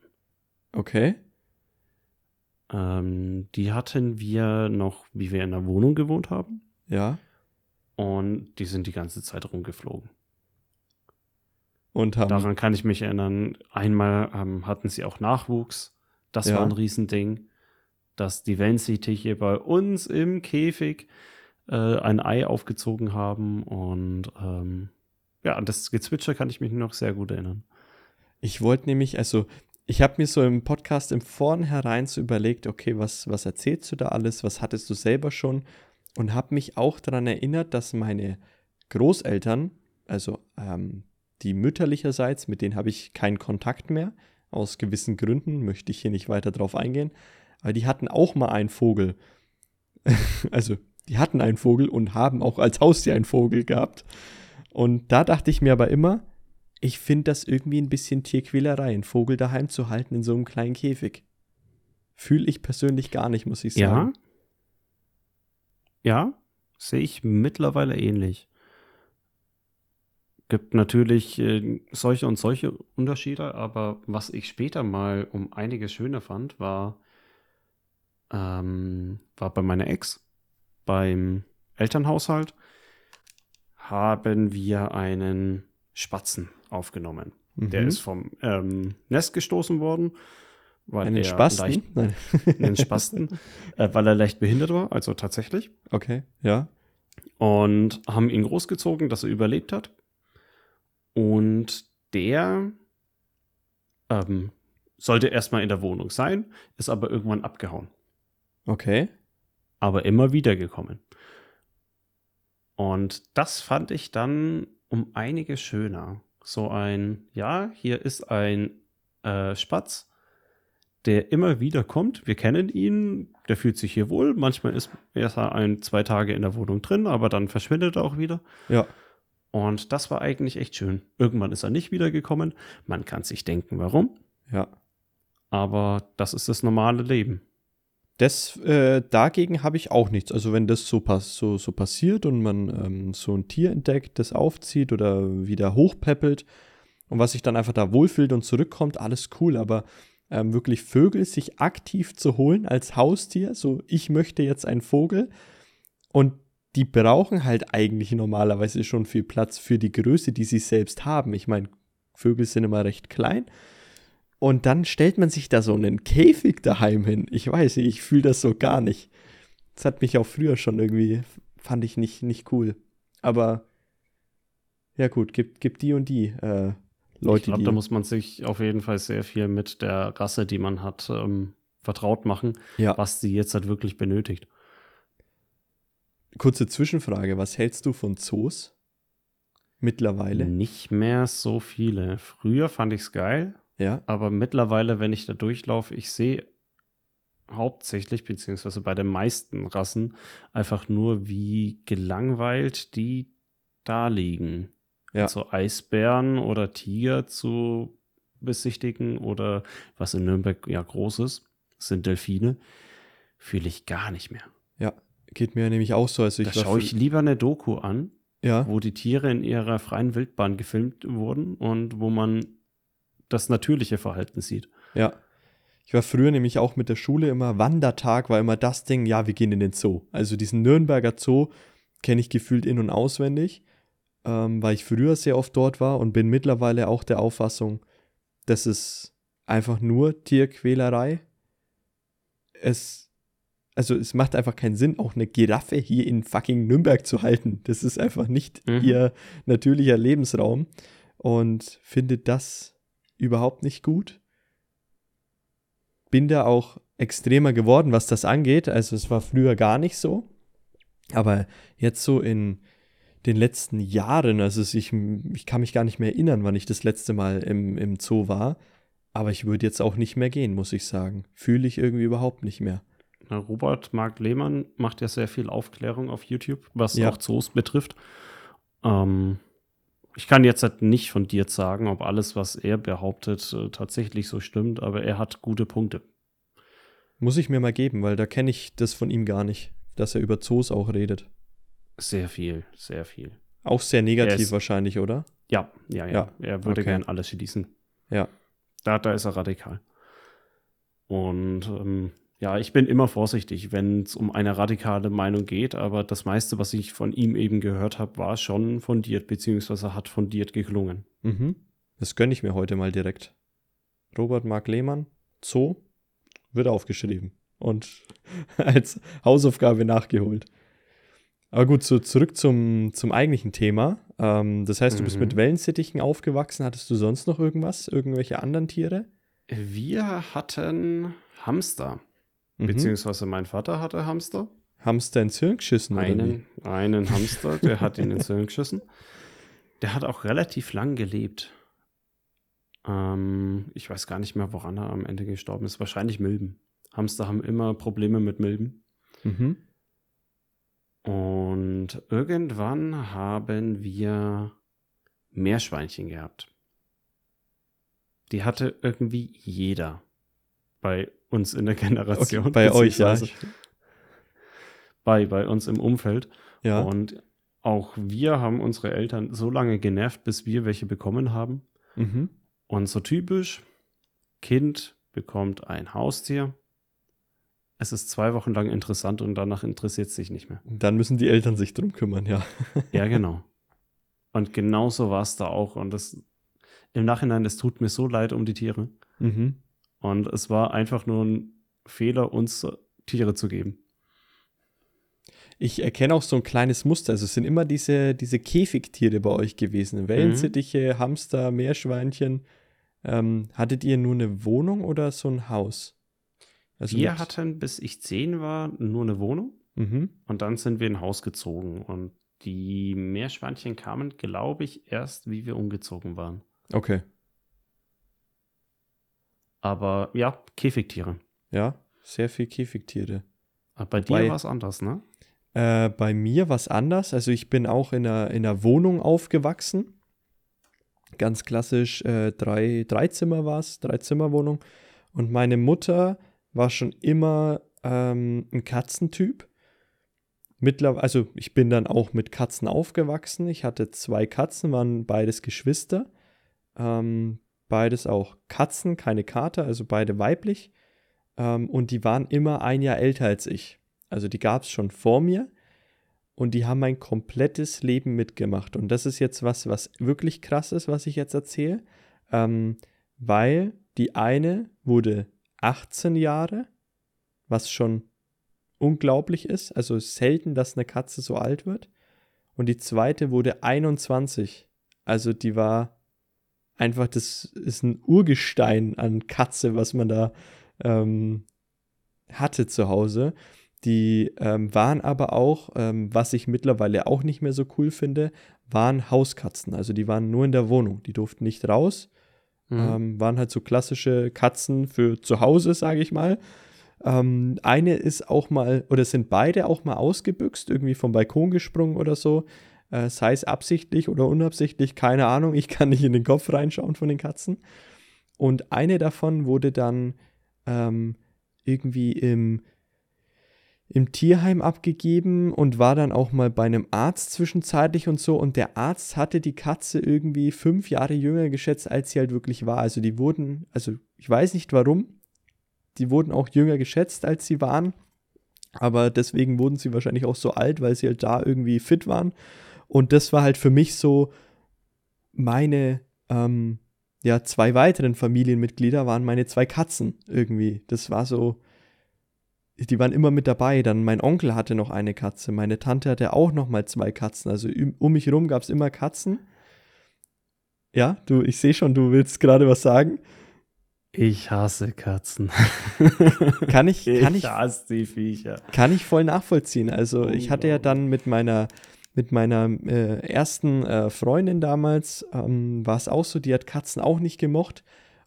Okay.
Ähm, die hatten wir noch, wie wir in der Wohnung gewohnt haben.
Ja.
Und die sind die ganze Zeit rumgeflogen.
Und haben
Daran kann ich mich erinnern. Einmal ähm, hatten sie auch Nachwuchs. Das ja. war ein Riesending. Dass die Wellensittiche bei uns im Käfig äh, ein Ei aufgezogen haben. Und ähm, ja, an das Gezwitscher kann ich mich noch sehr gut erinnern.
Ich wollte nämlich, also ich habe mir so im Podcast im Vornherein so überlegt, okay, was, was erzählst du da alles, was hattest du selber schon? Und habe mich auch daran erinnert, dass meine Großeltern, also ähm, die mütterlicherseits, mit denen habe ich keinen Kontakt mehr, aus gewissen Gründen, möchte ich hier nicht weiter drauf eingehen, aber die hatten auch mal einen Vogel. *laughs* also die hatten einen Vogel und haben auch als Haustier einen Vogel gehabt. Und da dachte ich mir aber immer, ich finde das irgendwie ein bisschen Tierquälerei, einen Vogel daheim zu halten in so einem kleinen Käfig. Fühle ich persönlich gar nicht, muss ich sagen.
Ja. Ja, sehe ich mittlerweile ähnlich. Gibt natürlich äh, solche und solche Unterschiede, aber was ich später mal um einiges schöner fand, war, ähm, war bei meiner Ex beim Elternhaushalt haben wir einen Spatzen aufgenommen. Mhm. Der ist vom ähm, Nest gestoßen worden.
Weil einen Spasten? Leicht,
Nein. *laughs* einen Spasten, äh, weil er leicht behindert war, also tatsächlich.
Okay, ja.
Und haben ihn großgezogen, dass er überlebt hat. Und der ähm, sollte erstmal in der Wohnung sein, ist aber irgendwann abgehauen.
Okay
aber immer wieder gekommen. Und das fand ich dann um einiges schöner. So ein, ja, hier ist ein äh, Spatz, der immer wieder kommt. Wir kennen ihn, der fühlt sich hier wohl. Manchmal ist er ein, zwei Tage in der Wohnung drin, aber dann verschwindet er auch wieder.
Ja.
Und das war eigentlich echt schön. Irgendwann ist er nicht wiedergekommen. Man kann sich denken, warum.
Ja.
Aber das ist das normale Leben.
Das, äh, dagegen habe ich auch nichts. Also wenn das so, pass so, so passiert und man ähm, so ein Tier entdeckt, das aufzieht oder wieder hochpeppelt und was sich dann einfach da wohlfühlt und zurückkommt, alles cool. Aber ähm, wirklich Vögel sich aktiv zu holen als Haustier, so ich möchte jetzt einen Vogel und die brauchen halt eigentlich normalerweise schon viel Platz für die Größe, die sie selbst haben. Ich meine, Vögel sind immer recht klein und dann stellt man sich da so einen Käfig daheim hin. Ich weiß nicht, ich fühle das so gar nicht. Das hat mich auch früher schon irgendwie, fand ich nicht, nicht cool. Aber ja gut, gibt, gibt die und die äh, Leute, ich
glaube, da muss man sich auf jeden Fall sehr viel mit der Rasse, die man hat, ähm, vertraut machen, ja. was sie jetzt halt wirklich benötigt.
Kurze Zwischenfrage, was hältst du von Zoos mittlerweile?
Nicht mehr so viele. Früher fand ich es geil,
ja.
Aber mittlerweile, wenn ich da durchlaufe, ich sehe hauptsächlich, beziehungsweise bei den meisten Rassen, einfach nur, wie gelangweilt die da liegen. Ja. Also Eisbären oder Tiger zu besichtigen oder was in Nürnberg ja groß ist, sind Delfine, fühle ich gar nicht mehr.
Ja, geht mir nämlich auch so. Also
ich da schaue ich lieber eine Doku an,
ja.
wo die Tiere in ihrer freien Wildbahn gefilmt wurden und wo man das natürliche Verhalten sieht.
Ja. Ich war früher nämlich auch mit der Schule immer, Wandertag war immer das Ding, ja, wir gehen in den Zoo. Also diesen Nürnberger Zoo kenne ich gefühlt in- und auswendig, ähm, weil ich früher sehr oft dort war und bin mittlerweile auch der Auffassung, das ist einfach nur Tierquälerei. Es, also es macht einfach keinen Sinn, auch eine Giraffe hier in fucking Nürnberg zu halten. Das ist einfach nicht mhm. ihr natürlicher Lebensraum und finde das überhaupt nicht gut bin da auch extremer geworden, was das angeht. Also es war früher gar nicht so. Aber jetzt so in den letzten Jahren, also ich, ich kann mich gar nicht mehr erinnern, wann ich das letzte Mal im, im Zoo war. Aber ich würde jetzt auch nicht mehr gehen, muss ich sagen. Fühle ich irgendwie überhaupt nicht mehr.
Na, Robert Mark Lehmann macht ja sehr viel Aufklärung auf YouTube, was ja. auch Zoos betrifft. Ähm, ich kann jetzt halt nicht von dir sagen, ob alles, was er behauptet, äh, tatsächlich so stimmt, aber er hat gute Punkte.
Muss ich mir mal geben, weil da kenne ich das von ihm gar nicht, dass er über Zoos auch redet.
Sehr viel, sehr viel.
Auch sehr negativ ist, wahrscheinlich, oder?
Ja, ja, ja. ja er würde okay. gern alles schließen.
Ja.
Da, da ist er radikal. Und ähm, ja, ich bin immer vorsichtig, wenn es um eine radikale Meinung geht, aber das meiste, was ich von ihm eben gehört habe, war schon fundiert, beziehungsweise hat fundiert geklungen.
Mhm. Das gönne ich mir heute mal direkt. Robert Mark Lehmann, Zoo, wird aufgeschrieben und *laughs* als Hausaufgabe nachgeholt. Aber gut, so zurück zum, zum eigentlichen Thema. Ähm, das heißt, du bist mit mhm. Wellensittichen aufgewachsen. Hattest du sonst noch irgendwas? Irgendwelche anderen Tiere?
Wir hatten Hamster. Mhm. Beziehungsweise mein Vater hatte Hamster.
Hamster ins Hirn geschissen,
einen, oder Einen Hamster, der hat ihn ins *laughs* Hirn geschissen. Der hat auch relativ lang gelebt. Ähm, ich weiß gar nicht mehr, woran er am Ende gestorben ist. Wahrscheinlich Milben. Hamster haben immer Probleme mit Milben. Mhm. Und irgendwann haben wir Meerschweinchen gehabt. Die hatte irgendwie jeder bei uns in der Generation. Okay,
bei euch, ja.
Bei, bei uns im Umfeld. Ja. Und auch wir haben unsere Eltern so lange genervt, bis wir welche bekommen haben. Mhm. Und so typisch, Kind bekommt ein Haustier. Es ist zwei Wochen lang interessant und danach interessiert es sich nicht mehr.
Dann müssen die Eltern sich drum kümmern, ja. *laughs*
ja, genau. Und genauso war es da auch. Und das im Nachhinein, es tut mir so leid um die Tiere. Mhm. Und es war einfach nur ein Fehler, uns Tiere zu geben.
Ich erkenne auch so ein kleines Muster. Also es sind immer diese, diese Käfigtiere bei euch gewesen. Wellensittiche, mhm. Hamster, Meerschweinchen. Ähm, hattet ihr nur eine Wohnung oder so ein Haus?
Also wir hatten, bis ich zehn war, nur eine Wohnung. Mhm. Und dann sind wir in ein Haus gezogen. Und die Meerschweinchen kamen, glaube ich, erst, wie wir umgezogen waren.
Okay.
Aber ja, Käfigtiere.
Ja, sehr viel Käfigtiere.
Aber bei dir war es anders, ne?
Äh, bei mir war es anders. Also ich bin auch in einer, in einer Wohnung aufgewachsen. Ganz klassisch, äh, drei, drei Zimmer war es, drei Zimmerwohnung. Und meine Mutter war schon immer ähm, ein Katzentyp. Mittlerweile, also ich bin dann auch mit Katzen aufgewachsen. Ich hatte zwei Katzen, waren beides Geschwister. Ähm, Beides auch Katzen, keine Kater, also beide weiblich. Ähm, und die waren immer ein Jahr älter als ich. Also die gab es schon vor mir. Und die haben mein komplettes Leben mitgemacht. Und das ist jetzt was, was wirklich krass ist, was ich jetzt erzähle. Ähm, weil die eine wurde 18 Jahre, was schon unglaublich ist. Also selten, dass eine Katze so alt wird. Und die zweite wurde 21. Also die war einfach, das ist ein Urgestein an Katze, was man da ähm, hatte zu Hause. Die ähm, waren aber auch, ähm, was ich mittlerweile auch nicht mehr so cool finde, waren Hauskatzen. Also die waren nur in der Wohnung. Die durften nicht raus. Mhm. Ähm, waren halt so klassische Katzen für zu Hause, sage ich mal. Ähm, eine ist auch mal, oder sind beide auch mal ausgebüxt, irgendwie vom Balkon gesprungen oder so äh, sei es absichtlich oder unabsichtlich, keine Ahnung, ich kann nicht in den Kopf reinschauen von den Katzen. Und eine davon wurde dann ähm, irgendwie im, im Tierheim abgegeben und war dann auch mal bei einem Arzt zwischenzeitlich und so. Und der Arzt hatte die Katze irgendwie fünf Jahre jünger geschätzt, als sie halt wirklich war. Also die wurden, also ich weiß nicht warum, die wurden auch jünger geschätzt, als sie waren. Aber deswegen wurden sie wahrscheinlich auch so alt, weil sie halt da irgendwie fit waren. Und das war halt für mich so meine, ähm, ja, zwei weiteren Familienmitglieder waren meine zwei Katzen irgendwie. Das war so, die waren immer mit dabei. Dann mein Onkel hatte noch eine Katze, meine Tante hatte auch noch mal zwei Katzen. Also um mich herum gab es immer Katzen. Ja, du, ich sehe schon, du willst gerade was sagen.
Ich hasse Katzen. *laughs*
kann ich, kann
ich, ich hasse die Viecher.
Kann ich voll nachvollziehen. Also ich hatte ja dann mit meiner mit meiner äh, ersten äh, Freundin damals ähm, war es auch so, die hat Katzen auch nicht gemocht.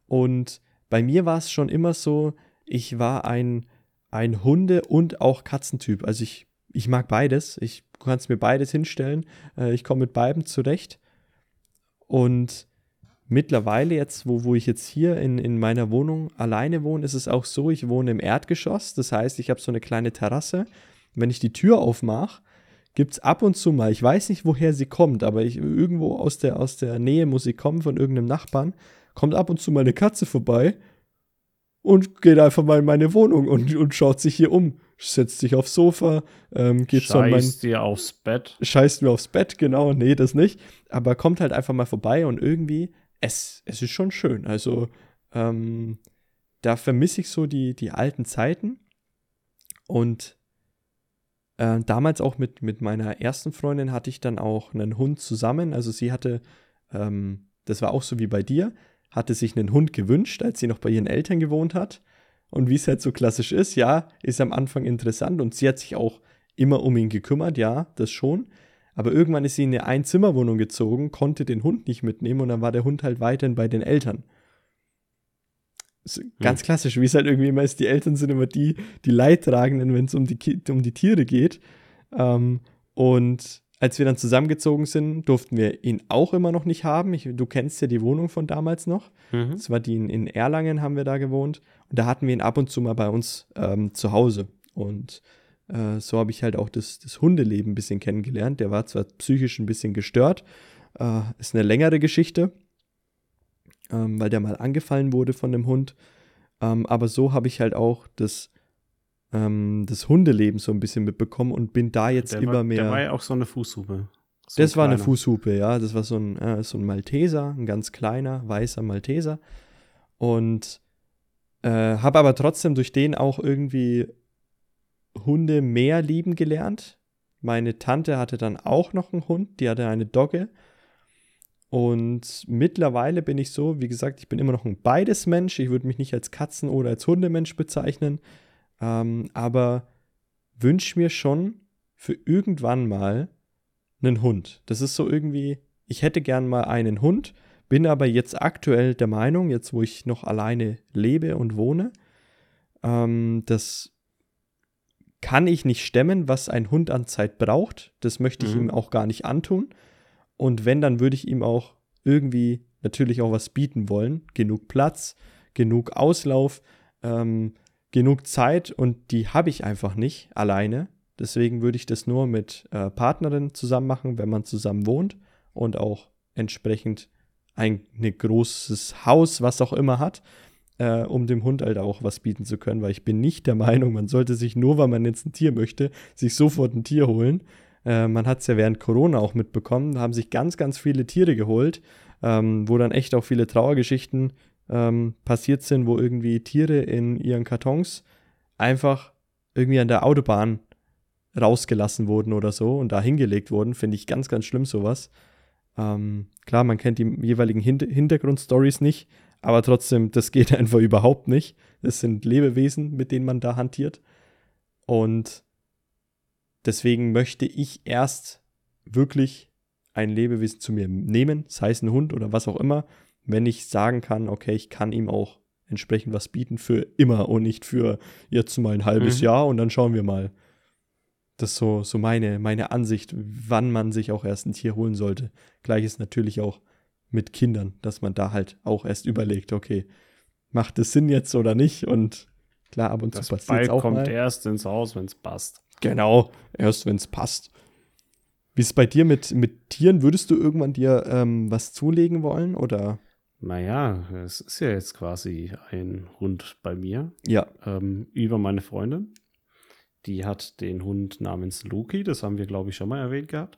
Und bei mir war es schon immer so, ich war ein, ein Hunde- und auch Katzentyp. Also ich, ich mag beides. Ich kann es mir beides hinstellen. Äh, ich komme mit beiden zurecht. Und mittlerweile jetzt, wo, wo ich jetzt hier in, in meiner Wohnung alleine wohne, ist es auch so, ich wohne im Erdgeschoss. Das heißt, ich habe so eine kleine Terrasse. Wenn ich die Tür aufmache, gibt es ab und zu mal, ich weiß nicht, woher sie kommt, aber ich, irgendwo aus der, aus der Nähe muss sie kommen von irgendeinem Nachbarn, kommt ab und zu mal eine Katze vorbei und geht einfach mal in meine Wohnung und, und schaut sich hier um. Setzt sich aufs Sofa, ähm, geht
so mein. Scheißt dir aufs Bett.
Scheißt mir aufs Bett, genau. Nee, das nicht. Aber kommt halt einfach mal vorbei und irgendwie es, es ist schon schön. Also ähm, da vermisse ich so die, die alten Zeiten. Und äh, damals auch mit, mit meiner ersten Freundin hatte ich dann auch einen Hund zusammen. Also sie hatte, ähm, das war auch so wie bei dir, hatte sich einen Hund gewünscht, als sie noch bei ihren Eltern gewohnt hat. Und wie es halt so klassisch ist, ja, ist am Anfang interessant und sie hat sich auch immer um ihn gekümmert, ja, das schon. Aber irgendwann ist sie in eine Einzimmerwohnung gezogen, konnte den Hund nicht mitnehmen und dann war der Hund halt weiterhin bei den Eltern. Ganz hm. klassisch, wie es halt irgendwie immer ist. Die Eltern sind immer die, die Leidtragenden, wenn es um die, um die Tiere geht. Ähm, und als wir dann zusammengezogen sind, durften wir ihn auch immer noch nicht haben. Ich, du kennst ja die Wohnung von damals noch. Mhm. Das war die in, in, Erlangen, haben wir da gewohnt. Und da hatten wir ihn ab und zu mal bei uns ähm, zu Hause. Und äh, so habe ich halt auch das, das Hundeleben ein bisschen kennengelernt. Der war zwar psychisch ein bisschen gestört, äh, ist eine längere Geschichte, ähm, weil der mal angefallen wurde von dem Hund. Ähm, aber so habe ich halt auch das, ähm, das Hundeleben so ein bisschen mitbekommen und bin da jetzt
der
immer
war,
mehr.
Der war ja auch so eine Fußhupe.
So das ein war eine Fußhupe, ja. Das war so ein, äh, so ein Malteser, ein ganz kleiner, weißer Malteser. Und äh, habe aber trotzdem durch den auch irgendwie Hunde mehr lieben gelernt. Meine Tante hatte dann auch noch einen Hund, die hatte eine Dogge. Und mittlerweile bin ich so, wie gesagt, ich bin immer noch ein beides Mensch. Ich würde mich nicht als Katzen- oder als Hundemensch bezeichnen, ähm, aber wünsche mir schon für irgendwann mal einen Hund. Das ist so irgendwie, ich hätte gern mal einen Hund, bin aber jetzt aktuell der Meinung, jetzt wo ich noch alleine lebe und wohne, ähm, dass kann ich nicht stemmen, was ein Hund an Zeit braucht. Das möchte ich mhm. ihm auch gar nicht antun. Und wenn, dann würde ich ihm auch irgendwie natürlich auch was bieten wollen. Genug Platz, genug Auslauf, ähm, genug Zeit und die habe ich einfach nicht alleine. Deswegen würde ich das nur mit äh, Partnerin zusammen machen, wenn man zusammen wohnt und auch entsprechend ein ne großes Haus, was auch immer hat äh, um dem Hund halt auch was bieten zu können, weil ich bin nicht der Meinung, man sollte sich nur, weil man jetzt ein Tier möchte, sich sofort ein Tier holen. Äh, man hat es ja während Corona auch mitbekommen, da haben sich ganz, ganz viele Tiere geholt, ähm, wo dann echt auch viele Trauergeschichten ähm, passiert sind, wo irgendwie Tiere in ihren Kartons einfach irgendwie an der Autobahn rausgelassen wurden oder so und da hingelegt wurden, finde ich ganz, ganz schlimm sowas. Ähm, klar, man kennt die jeweiligen Hin Hintergrundstories nicht, aber trotzdem, das geht *laughs* einfach überhaupt nicht. Das sind Lebewesen, mit denen man da hantiert. Und deswegen möchte ich erst wirklich ein Lebewesen zu mir nehmen, sei es ein Hund oder was auch immer, wenn ich sagen kann, okay, ich kann ihm auch entsprechend was bieten für immer und nicht für jetzt mal ein halbes mhm. Jahr und dann schauen wir mal. Das ist so, so meine, meine Ansicht, wann man sich auch erst ein Tier holen sollte. Gleich ist natürlich auch mit Kindern, dass man da halt auch erst überlegt, okay, macht es Sinn jetzt oder nicht? Und klar, ab und
das
zu
passiert es auch kommt mal. erst ins Haus, wenn es passt.
Genau, erst wenn es passt. Wie ist es bei dir mit, mit Tieren? Würdest du irgendwann dir ähm, was zulegen wollen oder?
Naja, es ist ja jetzt quasi ein Hund bei mir.
Ja.
Ähm, über meine Freundin. Die hat den Hund namens Loki, das haben wir, glaube ich, schon mal erwähnt gehabt.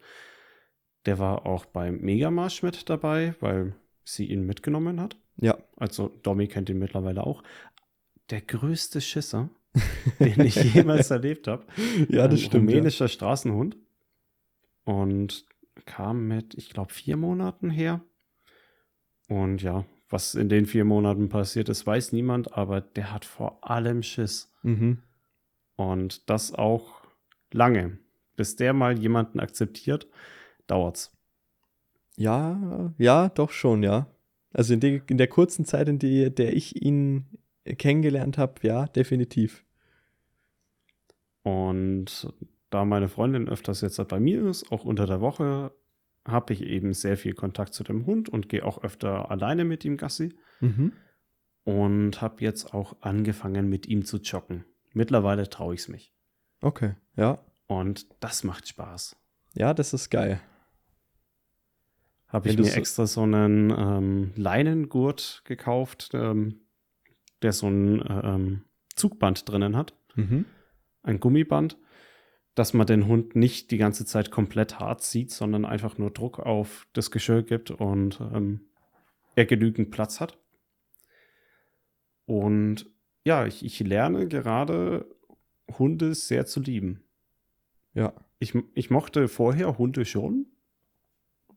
Der war auch beim Megamarsch mit dabei, weil sie ihn mitgenommen hat.
Ja.
Also Domi kennt ihn mittlerweile auch. Der größte Schisser, *laughs* den ich jemals erlebt habe.
Ja, das
Ein
stimmt. Ja.
Rumänischer Straßenhund. Und kam mit, ich glaube, vier Monaten her. Und ja, was in den vier Monaten passiert ist, weiß niemand, aber der hat vor allem Schiss.
Mhm.
Und das auch lange. Bis der mal jemanden akzeptiert, dauert's.
Ja, ja, doch schon, ja. Also in, der- in der kurzen Zeit, in die, der ich ihn kennengelernt habe, ja, definitiv.
Und da meine Freundin öfters jetzt bei mir ist, auch unter der Woche, habe ich eben sehr viel Kontakt zu dem Hund und gehe auch öfter alleine mit ihm Gassi.
Mhm.
Und habe jetzt auch angefangen, mit ihm zu joggen. Mittlerweile traue ich es mich.
Okay, ja.
Und das macht Spaß.
Ja, das ist geil.
Habe ich mir
so-
extra so einen ähm, Leinengurt gekauft, ähm, der so ein ähm, Zugband drinnen hat.
Mhm.
Ein Gummiband, dass man den Hund nicht die ganze Zeit komplett hart zieht, sondern einfach nur Druck auf das Geschirr gibt und ähm, er genügend Platz hat. Und ja, ich, ich lerne gerade Hunde sehr zu lieben.
Ja.
Ich, ich mochte vorher Hunde schon.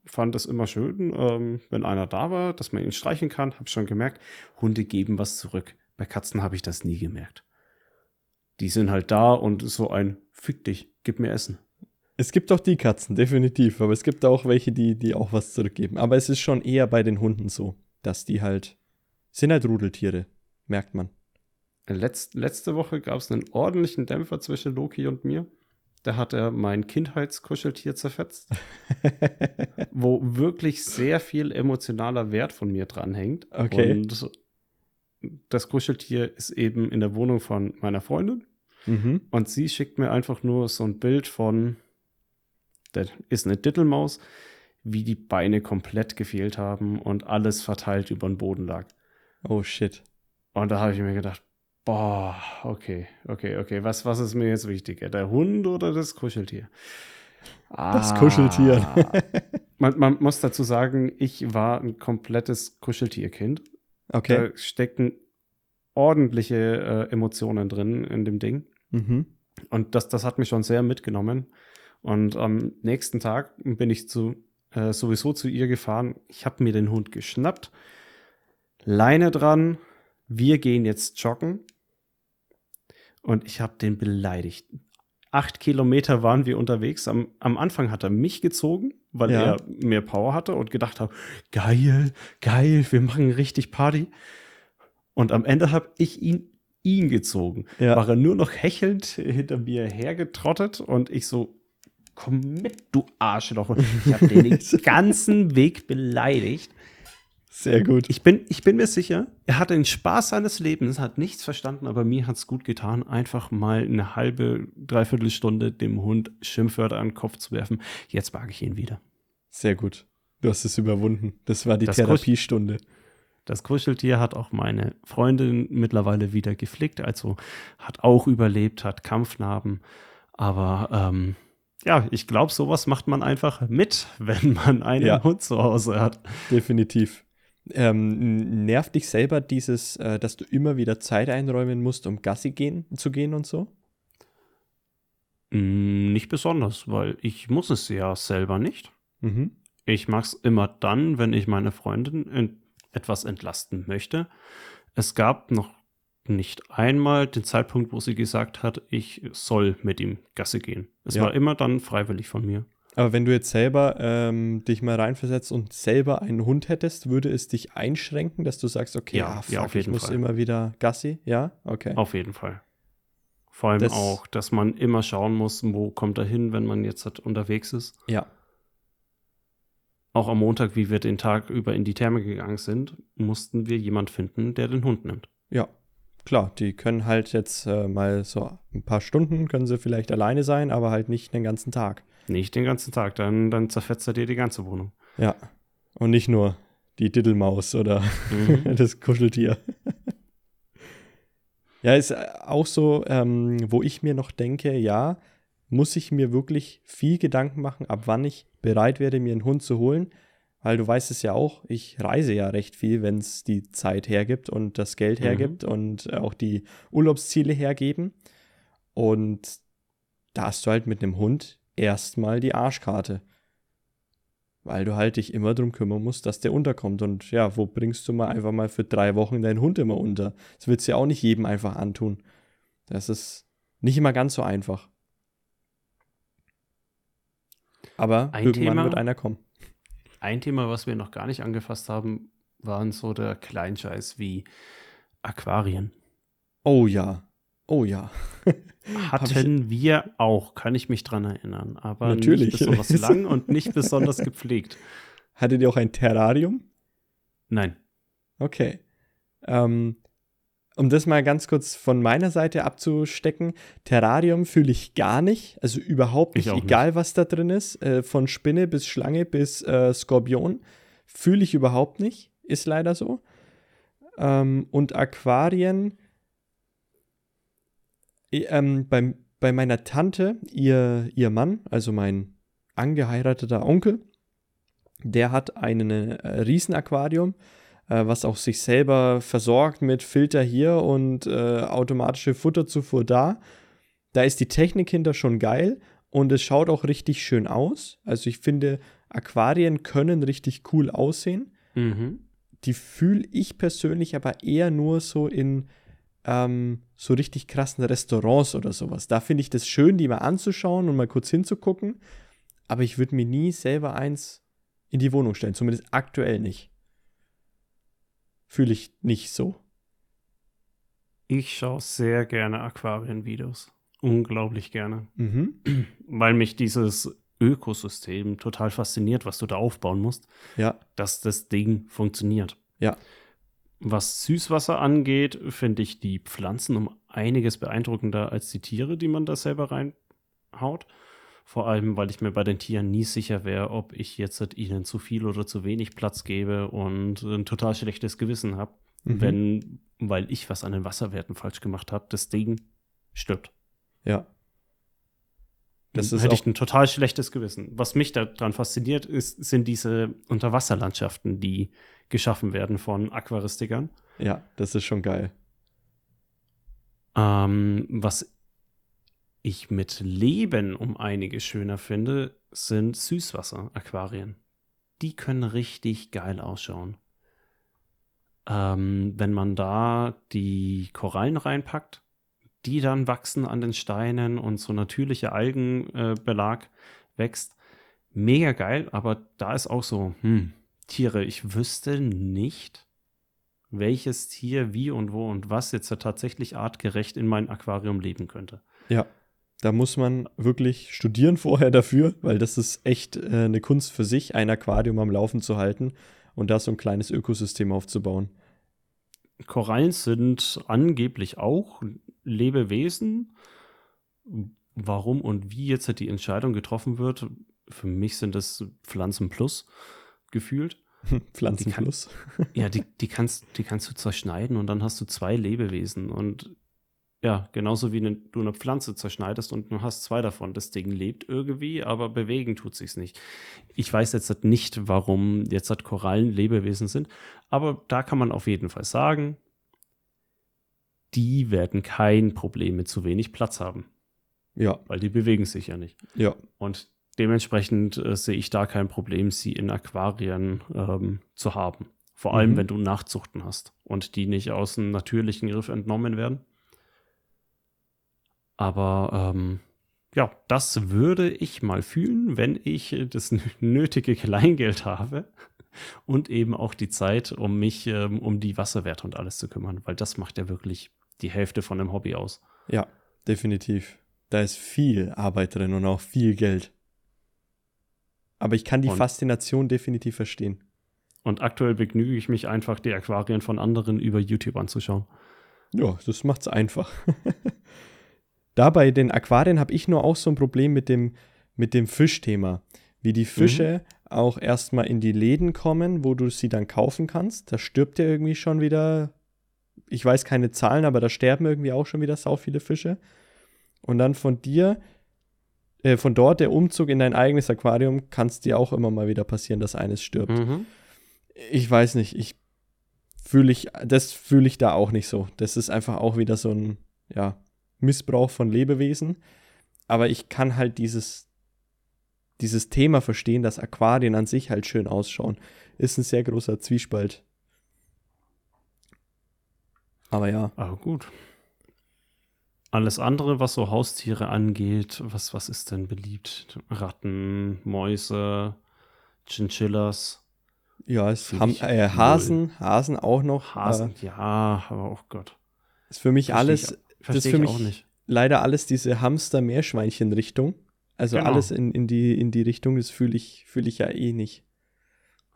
Fand es immer schön, ähm, wenn einer da war, dass man ihn streichen kann. Hab schon gemerkt, Hunde geben was zurück. Bei Katzen habe ich das nie gemerkt. Die sind halt da und so ein Fick dich, gib mir Essen.
Es gibt auch die Katzen, definitiv. Aber es gibt auch welche, die, die auch was zurückgeben. Aber es ist schon eher bei den Hunden so, dass die halt, sind halt Rudeltiere, merkt man.
Letz, letzte Woche gab es einen ordentlichen Dämpfer zwischen Loki und mir. Da hat er mein Kindheitskuscheltier zerfetzt, *laughs* wo wirklich sehr viel emotionaler Wert von mir dranhängt.
Okay.
Und das Kuscheltier ist eben in der Wohnung von meiner Freundin.
Mhm.
Und sie schickt mir einfach nur so ein Bild von, das ist eine Dittelmaus, wie die Beine komplett gefehlt haben und alles verteilt über den Boden lag.
Oh shit.
Und da habe ich mir gedacht, boah, okay, okay, okay, was, was ist mir jetzt wichtiger, der Hund oder das Kuscheltier?
Das
Ah.
Kuscheltier.
man, man muss dazu sagen, ich war ein komplettes Kuscheltierkind.
Okay.
Da stecken ordentliche äh, Emotionen drin in dem Ding.
Mhm.
Und das, das hat mich schon sehr mitgenommen. Und am nächsten Tag bin ich zu, äh, sowieso zu ihr gefahren. Ich habe mir den Hund geschnappt, Leine dran, wir gehen jetzt joggen. Und ich habe den beleidigt. Acht Kilometer waren wir unterwegs. Am, am Anfang hat er mich gezogen, weil
Ja.
er mehr Power hatte und gedacht hat, geil, geil, wir machen richtig Party. Und am Ende habe ich ihn, ihn gezogen
Ja.
war er nur noch hechelnd hinter mir hergetrottet und ich so, komm mit, du Arschloch. Und Ich habe den den *laughs* ganzen Weg beleidigt.
Sehr gut.
Ich bin, ich bin mir sicher, er hatte den Spaß seines Lebens, hat nichts verstanden, aber mir hat es gut getan, einfach mal eine halbe, dreiviertel Stunde dem Hund Schimpfwörter an den Kopf zu werfen. Jetzt mag ich ihn wieder.
Sehr gut. Du hast es überwunden. Das war die
Das
Therapiestunde.
Das Kuscheltier hat auch meine Freundin mittlerweile wieder geflickt, also hat auch überlebt, hat Kampfnarben. Aber ähm, ja, ich glaube, sowas macht man einfach mit, *laughs* wenn man einen
Ja.
Hund zu Hause hat.
Definitiv. Ähm, nervt dich selber dieses, äh, dass du immer wieder Zeit einräumen musst, um Gassi gehen, zu gehen und so?
Mm, Nicht besonders, weil ich muss es ja selber nicht.
Mhm.
Ich mache es immer dann, wenn ich meine Freundin in etwas entlasten möchte. Es gab noch nicht einmal den Zeitpunkt, wo sie gesagt hat, ich soll mit ihm Gasse gehen. Es
Ja.
war immer dann freiwillig von mir.
Aber wenn du jetzt selber ähm, dich mal reinversetzt und selber einen Hund hättest, würde es dich einschränken, dass du sagst, okay,
Ja,
ah, fuck,
ja, auf
ich
jeden
muss
Fall.
immer wieder Gassi? Ja, okay.
Auf jeden Fall. Vor allem
Das-
auch, dass man immer schauen muss, wo kommt er hin, wenn man jetzt halt unterwegs ist.
Ja,
Auch am Montag, wie wir den Tag über in die Therme gegangen sind, mussten wir jemand finden, der den Hund nimmt.
ja. Klar, die können halt jetzt äh, mal so ein paar Stunden, können sie vielleicht alleine sein, aber halt nicht den ganzen Tag.
Nicht den ganzen Tag, dann, dann zerfetzt er dir die ganze Wohnung.
Ja. Und nicht nur die Diddelmaus oder mhm. *laughs* das Kuscheltier. ja, ist auch so, ähm, wo ich mir noch denke, ja, muss ich mir wirklich viel Gedanken machen, ab wann ich bereit werde, mir einen Hund zu holen. Weil du weißt es ja auch, ich reise ja recht viel, wenn es die Zeit hergibt und das Geld mhm. hergibt mhm. und auch die Urlaubsziele hergeben. Und da hast du halt mit einem Hund erstmal die Arschkarte. Weil du halt dich immer darum kümmern musst, dass der unterkommt. Und ja, wo bringst du mal einfach mal für drei Wochen deinen Hund immer unter? Das wird es ja auch nicht jedem einfach antun. Das ist nicht immer ganz so einfach. Aber ein irgendwann Thema, wird einer kommen.
Ein Thema, was wir noch gar nicht angefasst haben, waren so der Kleinscheiß wie Aquarien.
Oh ja. Oh ja. *laughs*
Hatten wir auch, kann ich mich dran erinnern. Aber
Natürlich.
nicht besonders *laughs* lang und nicht besonders gepflegt.
Hattet ihr auch ein Terrarium?
Nein.
Okay. Ähm, um das mal ganz kurz von meiner Seite abzustecken, Terrarium fühle ich gar nicht, also überhaupt nicht, egal nicht. was da drin ist, äh, von Spinne bis Schlange bis äh, Skorpion, fühle ich überhaupt nicht, ist leider so. Ähm, und Aquarien, ähm, bei, bei meiner Tante, ihr, ihr Mann, also mein angeheirateter Onkel, der hat ein äh, Riesenaquarium äh, was auch sich selber versorgt mit Filter hier und äh, automatische Futterzufuhr da. Da ist die Technik hinter schon geil und es schaut auch richtig schön aus. Also ich finde, Aquarien können richtig cool aussehen. Mhm. Die fühle ich persönlich aber eher nur so in ähm, so richtig krassen Restaurants oder sowas. Da finde ich das schön, die mal anzuschauen und mal kurz hinzugucken. Aber ich würde mir nie selber eins in die Wohnung stellen, zumindest aktuell nicht fühle ich nicht so.
Ich schaue sehr gerne Aquarienvideos. Unglaublich gerne. Mhm. Weil mich dieses Ökosystem total fasziniert, was du da aufbauen musst.
Ja.
Dass das Ding funktioniert.
Ja.
Was Süßwasser angeht, finde ich die Pflanzen um einiges beeindruckender als die Tiere, die man da selber reinhaut. Vor allem, weil ich mir bei den Tieren nie sicher wäre, ob ich jetzt ihnen zu viel oder zu wenig Platz gebe und ein total schlechtes Gewissen habe, mhm. wenn, weil ich was an den Wasserwerten falsch gemacht habe, das Ding stirbt.
Ja.
Das ist hätte ich ein total schlechtes Gewissen. Was mich daran fasziniert, ist, sind diese Unterwasserlandschaften, die geschaffen werden von Aquaristikern.
Ja, das ist schon geil.
Ähm, was ich mit Leben um einiges schöner finde, sind Süßwasser-Aquarien. Die können richtig geil ausschauen. Ähm, wenn man da die Korallen reinpackt, die dann wachsen an den Steinen und so natürlicher Algenbelag wächst. Mega geil, aber da ist auch so, hm, Tiere, ich wüsste nicht, welches Tier wie und wo und was jetzt tatsächlich artgerecht in mein Aquarium leben könnte.
Ja, da muss man wirklich studieren vorher dafür, weil das ist echt äh, eine Kunst für sich, ein Aquarium am Laufen zu halten und da so ein kleines Ökosystem aufzubauen.
Korallen sind angeblich auch Lebewesen. Warum und wie jetzt die Entscheidung getroffen wird, für mich sind das Pflanzen plus gefühlt. *laughs*
Pflanzen plus.
ja, die, die, kannst, die kannst du zerschneiden und dann hast du zwei Lebewesen. Und ja, genauso wie eine, du eine Pflanze zerschneidest und du hast zwei davon. Das Ding lebt irgendwie, aber bewegen tut sich's nicht. Ich weiß jetzt nicht, warum jetzt halt Korallen Lebewesen sind, aber da kann man auf jeden Fall sagen, die werden kein Problem mit zu wenig Platz haben.
Ja.
Weil die bewegen sich ja nicht.
Ja.
Und dementsprechend äh, sehe ich da kein Problem, sie in Aquarien ähm, zu haben. Vor allem, mhm. wenn du Nachzuchten hast und die nicht aus dem natürlichen Griff entnommen werden. Aber ähm, ja, das würde ich mal fühlen, wenn ich das *laughs* nötige Kleingeld habe und eben auch die Zeit, um mich ähm, um die Wasserwerte und alles zu kümmern, weil das macht ja wirklich die Hälfte von dem Hobby aus.
Ja, definitiv. Da ist viel Arbeit drin und auch viel Geld. Aber ich kann die und, Faszination definitiv verstehen.
Und aktuell begnüge ich mich einfach, die Aquarien von anderen über YouTube anzuschauen.
Ja, das macht's einfach. *laughs* Da bei den Aquarien habe ich nur auch so ein Problem mit dem, mit dem Fischthema. Wie die Fische mhm. auch erstmal in die Läden kommen, wo du sie dann kaufen kannst. Da stirbt ja irgendwie schon wieder, ich weiß keine Zahlen, aber da sterben irgendwie auch schon wieder sau viele Fische. Und dann von dir, äh, von dort der Umzug in dein eigenes Aquarium, kann es dir auch immer mal wieder passieren, dass eines stirbt. Mhm. Ich weiß nicht, ich fühle ich, das fühle ich da auch nicht so. Das ist einfach auch wieder so ein, ja, Missbrauch von Lebewesen. Aber ich kann halt dieses, dieses Thema verstehen, dass Aquarien an sich halt schön ausschauen. Ist ein sehr großer Zwiespalt. Aber ja.
Aber gut. Alles andere, was so Haustiere angeht, was, was ist denn beliebt? Ratten, Mäuse, Chinchillas.
Ja, es haben äh, Hasen, Hasen auch noch.
Hasen, äh, ja, aber oh Gott.
Ist für mich Versteh alles, ich, das ist für mich leider alles diese Hamster-Meerschweinchen-Richtung. Also genau. alles in, in, die, in die Richtung, das fühle ich, fühl ich ja eh nicht.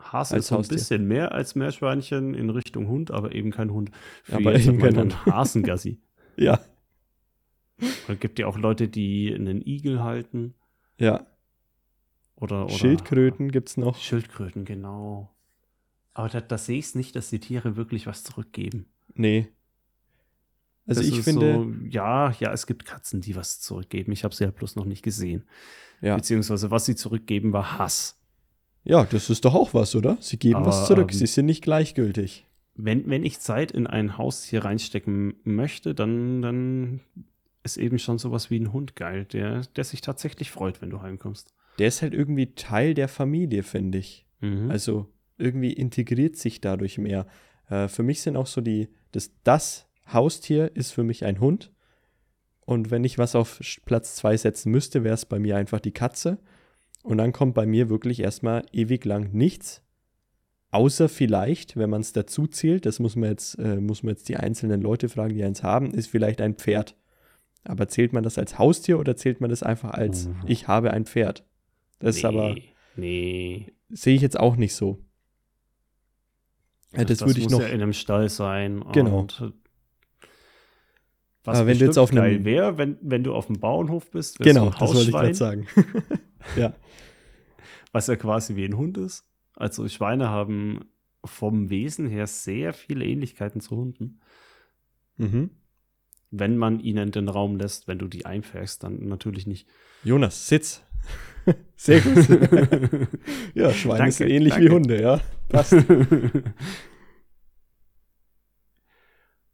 Hase ist so ein bisschen mehr als Meerschweinchen in Richtung Hund, aber eben kein Hund.
Für aber eben kein Hund.
Hasengassi. *laughs*
ja.
Es gibt ja auch Leute, die einen Igel halten.
Ja.
Oder, oder
Schildkröten gibt es noch.
Schildkröten, genau. Aber da, da sehe ich es nicht, dass die Tiere wirklich was zurückgeben.
Nee.
Also das ich finde. So, ja, ja, es gibt Katzen, die was zurückgeben. Ich habe sie ja bloß noch nicht gesehen. Ja. Beziehungsweise, was sie zurückgeben, war Hass.
Ja, das ist doch auch was, oder? Sie geben Aber, was zurück. Ähm, sie sind nicht gleichgültig.
Wenn, wenn ich Zeit in ein Haus hier reinstecken möchte, dann, dann ist eben schon sowas wie ein Hund geil, der, der sich tatsächlich freut, wenn du heimkommst.
Der ist halt irgendwie Teil der Familie, finde ich. Mhm. Also irgendwie integriert sich dadurch mehr. Äh, für mich sind auch so die, das, das Haustier ist für mich ein Hund. Und wenn ich was auf Platz 2 setzen müsste, wäre es bei mir einfach die Katze. Und dann kommt bei mir wirklich erstmal ewig lang nichts. Außer vielleicht, wenn man es dazu zählt, das muss man, jetzt, äh, muss man jetzt die einzelnen Leute fragen, die eins haben, ist vielleicht ein Pferd. Aber zählt man das als Haustier oder zählt man das einfach als mhm. ich habe ein Pferd? Das nee, ist aber.
Nee.
Sehe ich jetzt auch nicht so.
Ja, das, das würde ich muss noch. ja in einem Stall sein.
Genau.
Und
was Aber wenn du jetzt auf
einem wäre, wenn, wenn du auf dem Bauernhof bist,
genau, das wollte ich gerade sagen. *laughs* ja.
Was ja quasi wie ein Hund ist. Also Schweine haben vom Wesen her sehr viele Ähnlichkeiten zu Hunden.
Mhm.
Wenn man ihnen den Raum lässt, wenn du die einfährst, dann natürlich nicht.
Jonas, sitz. *laughs* Sehr gut. *laughs* ja, Schweine danke, sind ähnlich danke. wie Hunde, ja. Passt.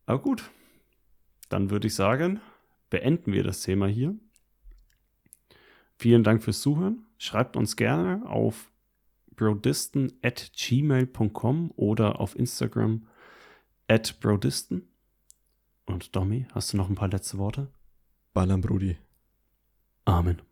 Aber gut, dann würde ich sagen, beenden wir das Thema hier. Vielen Dank fürs Zuhören. Schreibt uns gerne auf brodisten at gmail.com oder auf Instagram at brodisten. Und Domi, hast du noch ein paar letzte Worte?
Ballern, Brudi.
Amen.